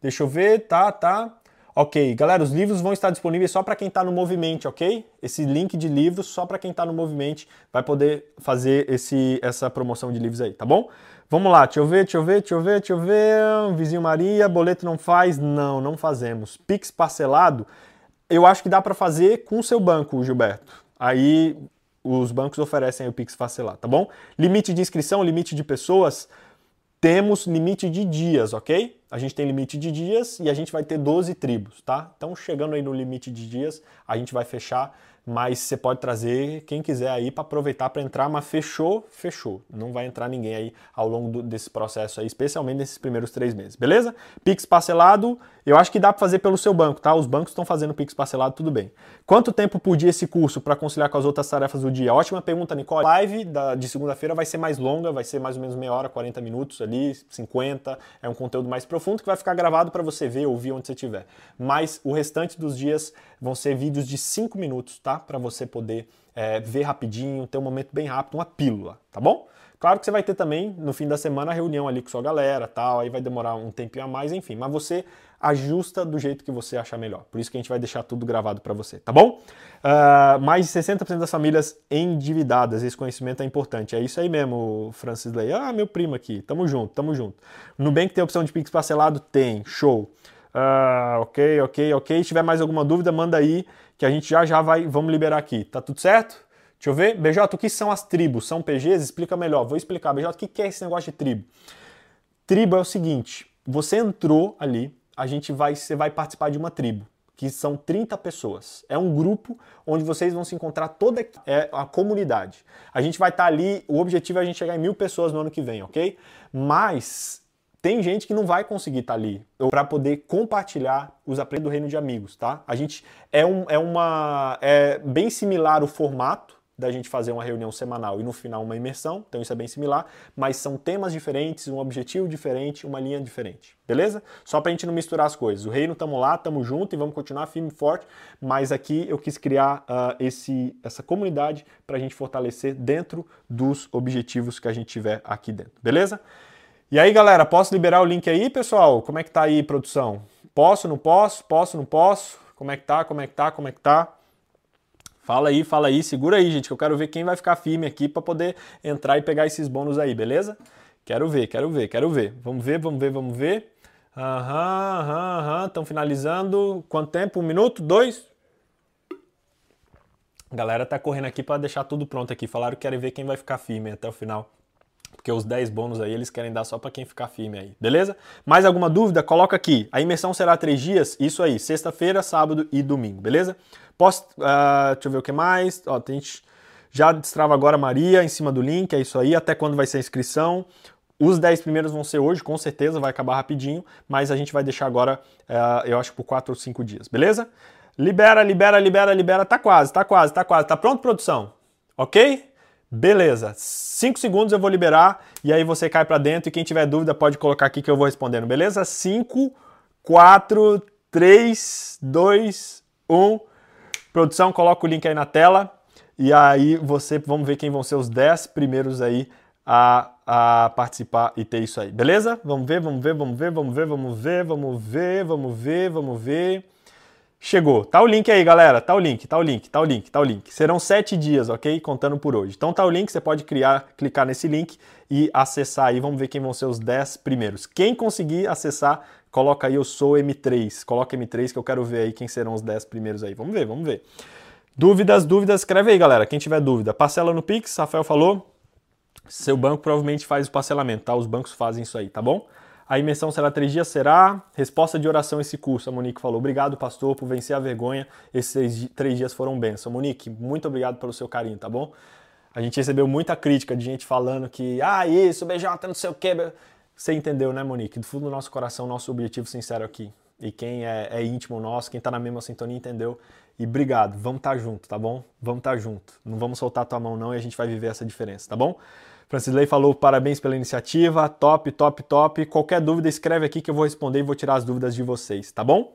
Deixa eu ver, tá, tá. Ok, galera, os livros vão estar disponíveis só para quem está no movimento, ok? Esse link de livros só para quem está no movimento vai poder fazer esse, essa promoção de livros aí, tá bom? Vamos lá, deixa eu ver, deixa eu ver, deixa eu ver, deixa eu ver. Vizinho Maria, boleto não faz? Não, não fazemos. Pix parcelado, eu acho que dá para fazer com o seu banco, Gilberto. Aí os bancos oferecem o Pix parcelado, tá bom? Limite de inscrição, limite de pessoas, temos limite de dias, ok? A gente tem limite de dias e a gente vai ter 12 tribos, tá? Então, chegando aí no limite de dias, a gente vai fechar mas você pode trazer quem quiser aí para aproveitar para entrar, mas fechou, fechou. Não vai entrar ninguém aí ao longo do, desse processo aí, especialmente nesses primeiros três meses, beleza? Pix parcelado, eu acho que dá para fazer pelo seu banco, tá? Os bancos estão fazendo Pix parcelado, tudo bem. Quanto tempo por dia esse curso para conciliar com as outras tarefas do dia? Ótima pergunta, Nicole. A live da, de segunda-feira vai ser mais longa, vai ser mais ou menos meia hora, 40 minutos ali, 50. É um conteúdo mais profundo que vai ficar gravado para você ver, ouvir onde você estiver. Mas o restante dos dias vão ser vídeos de 5 minutos, tá? Para você poder é, ver rapidinho, ter um momento bem rápido, uma pílula, tá bom? Claro que você vai ter também no fim da semana a reunião ali com sua galera, tal, aí vai demorar um tempinho a mais, enfim. Mas você ajusta do jeito que você achar melhor. Por isso que a gente vai deixar tudo gravado para você, tá bom? Uh, mais de 60% das famílias endividadas, esse conhecimento é importante. É isso aí mesmo, Francis Ley. Ah, meu primo aqui, tamo junto, tamo junto. Nubank tem opção de Pix parcelado? Tem, show. Uh, ok, ok, ok. Se tiver mais alguma dúvida, manda aí, que a gente já já vai, vamos liberar aqui. Tá tudo certo? Deixa eu ver. BJ, o que são as tribos? São PGs? Explica melhor. Vou explicar. BJ, o que é esse negócio de tribo? Tribo é o seguinte, você entrou ali, a gente vai, você vai participar de uma tribo, que são 30 pessoas. É um grupo onde vocês vão se encontrar toda é a comunidade. A gente vai estar tá ali, o objetivo é a gente chegar em mil pessoas no ano que vem, ok? Mas tem gente que não vai conseguir estar tá ali para poder compartilhar os aprendizados do reino de amigos, tá? A gente é, um, é uma é bem similar o formato da gente fazer uma reunião semanal e no final uma imersão, então isso é bem similar, mas são temas diferentes, um objetivo diferente, uma linha diferente, beleza? Só para a gente não misturar as coisas. O reino estamos lá, estamos junto e vamos continuar firme e forte, mas aqui eu quis criar uh, esse, essa comunidade para a gente fortalecer dentro dos objetivos que a gente tiver aqui dentro, beleza? E aí, galera, posso liberar o link aí, pessoal? Como é que tá aí, produção? Posso, não posso? Posso, não posso? Como é que tá? Como é que tá? Como é que tá? Fala aí, fala aí, segura aí, gente, que eu quero ver quem vai ficar firme aqui para poder entrar e pegar esses bônus aí, beleza? Quero ver, quero ver, quero ver. Vamos ver, vamos ver, vamos ver. Aham, aham, aham. Estão finalizando. Quanto tempo? Um minuto? Dois? A galera tá correndo aqui para deixar tudo pronto aqui. Falaram que querem ver quem vai ficar firme até o final. Porque os 10 bônus aí eles querem dar só para quem ficar firme aí, beleza? Mais alguma dúvida? Coloca aqui. A imersão será três dias? Isso aí, sexta-feira, sábado e domingo, beleza? Posso, uh, deixa eu ver o que mais. Ó, tem, já destrava agora Maria em cima do link, é isso aí. Até quando vai ser a inscrição? Os 10 primeiros vão ser hoje, com certeza, vai acabar rapidinho, mas a gente vai deixar agora, uh, eu acho, por 4 ou 5 dias, beleza? Libera, libera, libera, libera. Tá quase, tá quase, tá quase. Tá pronto, produção? Ok? Beleza. 5 segundos eu vou liberar e aí você cai para dentro e quem tiver dúvida pode colocar aqui que eu vou respondendo, beleza? 5, 4, 3, 2, 1. Produção, coloca o link aí na tela e aí você, vamos ver quem vão ser os 10 primeiros aí a, a participar e ter isso aí, beleza? Vamos ver, vamos ver, vamos ver, vamos ver, vamos ver, vamos ver, vamos ver, vamos ver. Chegou. Tá o link aí, galera. Tá o link, tá o link, tá o link, tá o link. Serão sete dias, ok? Contando por hoje. Então tá o link, você pode criar, clicar nesse link e acessar aí. Vamos ver quem vão ser os 10 primeiros. Quem conseguir acessar, coloca aí eu sou M3. Coloca M3 que eu quero ver aí quem serão os 10 primeiros aí. Vamos ver, vamos ver. Dúvidas, dúvidas, escreve aí, galera. Quem tiver dúvida. Parcela no Pix, Rafael falou. Seu banco provavelmente faz o parcelamento, tá? Os bancos fazem isso aí, tá bom? A imersão será três dias? Será? Resposta de oração esse curso, a Monique falou. Obrigado, pastor, por vencer a vergonha. Esses três dias foram bênção. Monique, muito obrigado pelo seu carinho, tá bom? A gente recebeu muita crítica de gente falando que, ah, isso, BJ, não sei o quê. Você entendeu, né, Monique? Do fundo do nosso coração, nosso objetivo sincero aqui. E quem é, é íntimo nosso, quem tá na mesma sintonia, entendeu? E obrigado, vamos estar tá junto, tá bom? Vamos estar tá junto. Não vamos soltar tua mão, não, e a gente vai viver essa diferença, tá bom? Francisley falou parabéns pela iniciativa, top, top, top. Qualquer dúvida, escreve aqui que eu vou responder e vou tirar as dúvidas de vocês, tá bom?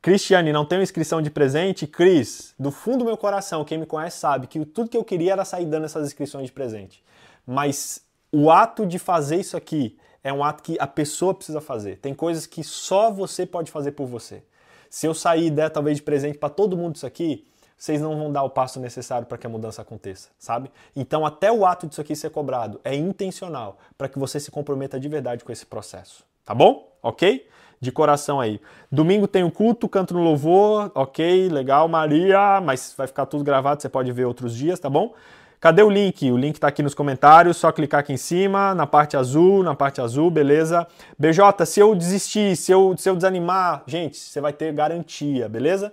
Cristiane, não tenho inscrição de presente? Cris, do fundo do meu coração, quem me conhece sabe que tudo que eu queria era sair dando essas inscrições de presente. Mas o ato de fazer isso aqui é um ato que a pessoa precisa fazer. Tem coisas que só você pode fazer por você. Se eu sair e der talvez de presente para todo mundo isso aqui, vocês não vão dar o passo necessário para que a mudança aconteça, sabe? Então, até o ato disso aqui ser cobrado é intencional para que você se comprometa de verdade com esse processo, tá bom? Ok? De coração aí. Domingo tem o um culto, canto no louvor, ok, legal, Maria, mas vai ficar tudo gravado, você pode ver outros dias, tá bom? Cadê o link? O link está aqui nos comentários, só clicar aqui em cima, na parte azul, na parte azul, beleza? BJ, se eu desistir, se eu, se eu desanimar, gente, você vai ter garantia, beleza?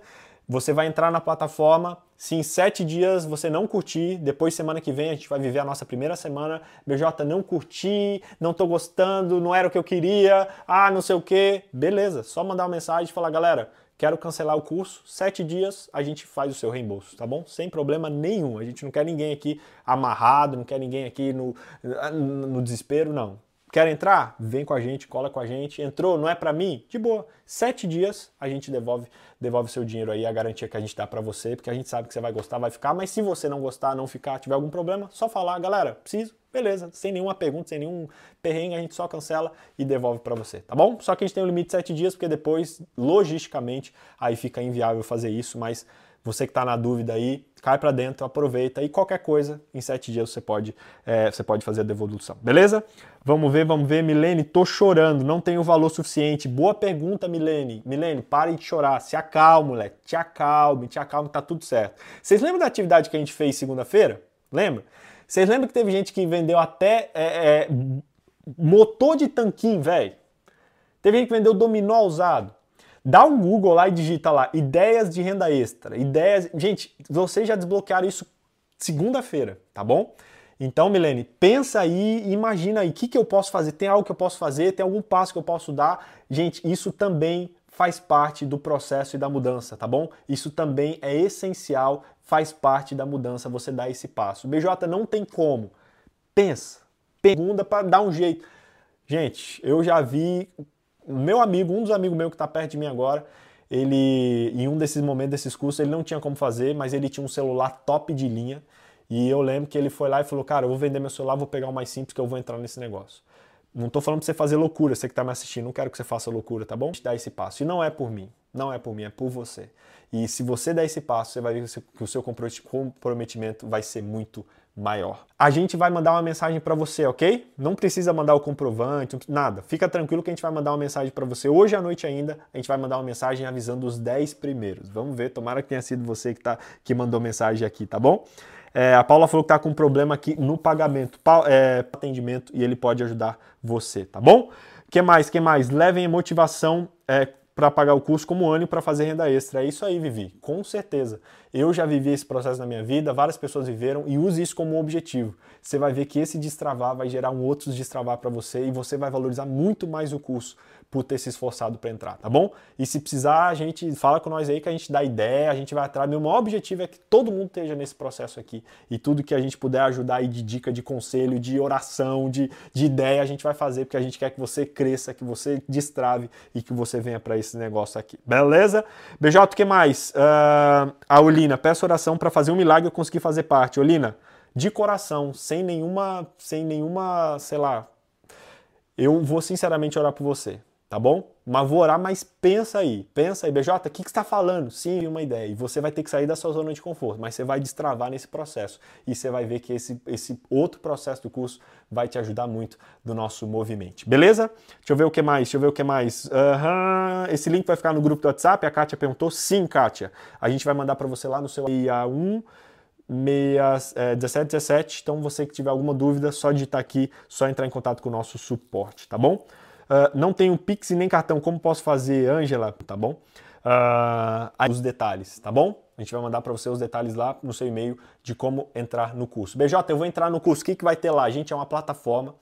Você vai entrar na plataforma. Se em sete dias você não curtir, depois semana que vem a gente vai viver a nossa primeira semana. BJ, não curti, não tô gostando, não era o que eu queria, ah, não sei o que. Beleza, só mandar uma mensagem e falar, galera, quero cancelar o curso, sete dias a gente faz o seu reembolso, tá bom? Sem problema nenhum. A gente não quer ninguém aqui amarrado, não quer ninguém aqui no, no desespero, não. Quer entrar? Vem com a gente, cola com a gente. Entrou, não é para mim? De boa. Sete dias a gente devolve devolve seu dinheiro aí, a garantia que a gente dá para você, porque a gente sabe que você vai gostar, vai ficar. Mas se você não gostar, não ficar, tiver algum problema, só falar, galera, preciso, beleza, sem nenhuma pergunta, sem nenhum perrengue, a gente só cancela e devolve para você, tá bom? Só que a gente tem um limite de sete dias, porque depois, logisticamente, aí fica inviável fazer isso, mas você que está na dúvida aí, cai para dentro, aproveita e qualquer coisa, em sete dias você pode, é, você pode fazer a devolução, beleza? Vamos ver, vamos ver. Milene, tô chorando, não tenho valor suficiente. Boa pergunta, Milene. Milene, pare de chorar, se acalme, moleque. Te acalme, te acalme, tá tudo certo. Vocês lembram da atividade que a gente fez segunda-feira? Lembra? Vocês lembram que teve gente que vendeu até é, é, motor de tanquinho, velho? Teve gente que vendeu dominó usado. Dá um Google lá e digita lá, ideias de renda extra. Ideias. Gente, vocês já desbloquearam isso segunda-feira, tá bom? Então, Milene, pensa aí, imagina aí, o que, que eu posso fazer? Tem algo que eu posso fazer? Tem algum passo que eu posso dar? Gente, isso também faz parte do processo e da mudança, tá bom? Isso também é essencial, faz parte da mudança você dar esse passo. BJ não tem como. Pensa, pergunta para dar um jeito. Gente, eu já vi meu amigo, um dos amigos meus que está perto de mim agora, ele, em um desses momentos desses cursos, ele não tinha como fazer, mas ele tinha um celular top de linha. E eu lembro que ele foi lá e falou: Cara, eu vou vender meu celular, vou pegar o mais simples que eu vou entrar nesse negócio. Não estou falando para você fazer loucura, você que está me assistindo, não quero que você faça loucura, tá bom? Dá esse passo. E não é por mim, não é por mim, é por você. E se você der esse passo, você vai ver que o seu comprometimento vai ser muito maior. A gente vai mandar uma mensagem para você, ok? Não precisa mandar o comprovante, nada. Fica tranquilo que a gente vai mandar uma mensagem para você hoje à noite ainda. A gente vai mandar uma mensagem avisando os 10 primeiros. Vamos ver, tomara que tenha sido você que, tá, que mandou mensagem aqui, tá bom? É, a Paula falou que está com um problema aqui no pagamento, pa, é, atendimento, e ele pode ajudar você, tá bom? que mais? que mais? Levem a motivação é, para pagar o curso como ânimo para fazer renda extra. É isso aí, Vivi, com certeza. Eu já vivi esse processo na minha vida, várias pessoas viveram e use isso como objetivo. Você vai ver que esse destravar vai gerar um outro destravar para você e você vai valorizar muito mais o curso por ter se esforçado para entrar, tá bom? E se precisar, a gente fala com nós aí que a gente dá ideia, a gente vai atrás. Meu maior objetivo é que todo mundo esteja nesse processo aqui e tudo que a gente puder ajudar aí de dica, de conselho, de oração, de, de ideia, a gente vai fazer porque a gente quer que você cresça, que você destrave e que você venha para esse negócio aqui, beleza? BJ, o que mais? Uh, a Olina, peço oração para fazer um milagre eu conseguir fazer parte. Olina, de coração, sem nenhuma, sem nenhuma, sei lá, eu vou sinceramente orar por você tá bom? Mas vou orar, mas pensa aí, pensa aí, BJ, o que, que você está falando? Sim, uma ideia. E você vai ter que sair da sua zona de conforto, mas você vai destravar nesse processo. E você vai ver que esse, esse outro processo do curso vai te ajudar muito do nosso movimento. Beleza? Deixa eu ver o que mais, deixa eu ver o que mais. Uhum. Esse link vai ficar no grupo do WhatsApp, a Kátia perguntou. Sim, Kátia. A gente vai mandar para você lá no seu IA1 1717. Então, você que tiver alguma dúvida, só digitar aqui, só entrar em contato com o nosso suporte, tá bom? Uh, não tenho Pix e nem cartão, como posso fazer, Ângela? Tá bom? Uh, os detalhes, tá bom? A gente vai mandar para você os detalhes lá no seu e-mail de como entrar no curso. BJ, eu vou entrar no curso. O que, que vai ter lá? A gente é uma plataforma.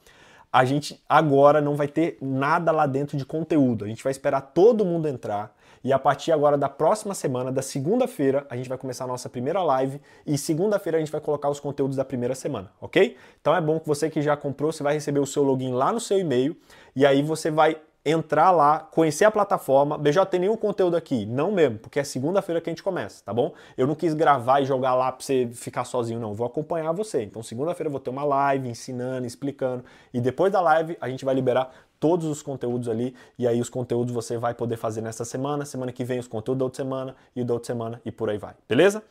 A gente agora não vai ter nada lá dentro de conteúdo. A gente vai esperar todo mundo entrar. E a partir agora da próxima semana, da segunda-feira, a gente vai começar a nossa primeira live e segunda-feira a gente vai colocar os conteúdos da primeira semana, ok? Então é bom que você que já comprou, você vai receber o seu login lá no seu e-mail e aí você vai entrar lá, conhecer a plataforma. BJ, tem nenhum conteúdo aqui? Não mesmo, porque é segunda-feira que a gente começa, tá bom? Eu não quis gravar e jogar lá pra você ficar sozinho, não. Vou acompanhar você. Então, segunda-feira eu vou ter uma live ensinando, explicando. E depois da live, a gente vai liberar todos os conteúdos ali, e aí os conteúdos você vai poder fazer nessa semana, semana que vem os conteúdos da outra semana, e da outra semana, e por aí vai, beleza?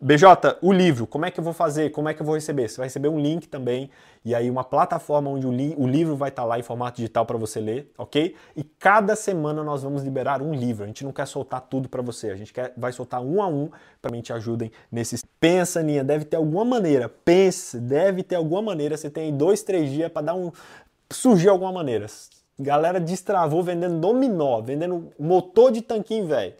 BJ, o livro, como é que eu vou fazer? Como é que eu vou receber? Você vai receber um link também, e aí uma plataforma onde o, li o livro vai estar tá lá em formato digital para você ler, ok? E cada semana nós vamos liberar um livro, a gente não quer soltar tudo para você, a gente quer, vai soltar um a um para que te ajudem nesses... Pensa, Ninha, deve ter alguma maneira, pense, deve ter alguma maneira, você tem dois, três dias para dar um surgiu alguma maneira. Galera destravou vendendo dominó, vendendo motor de tanquinho velho.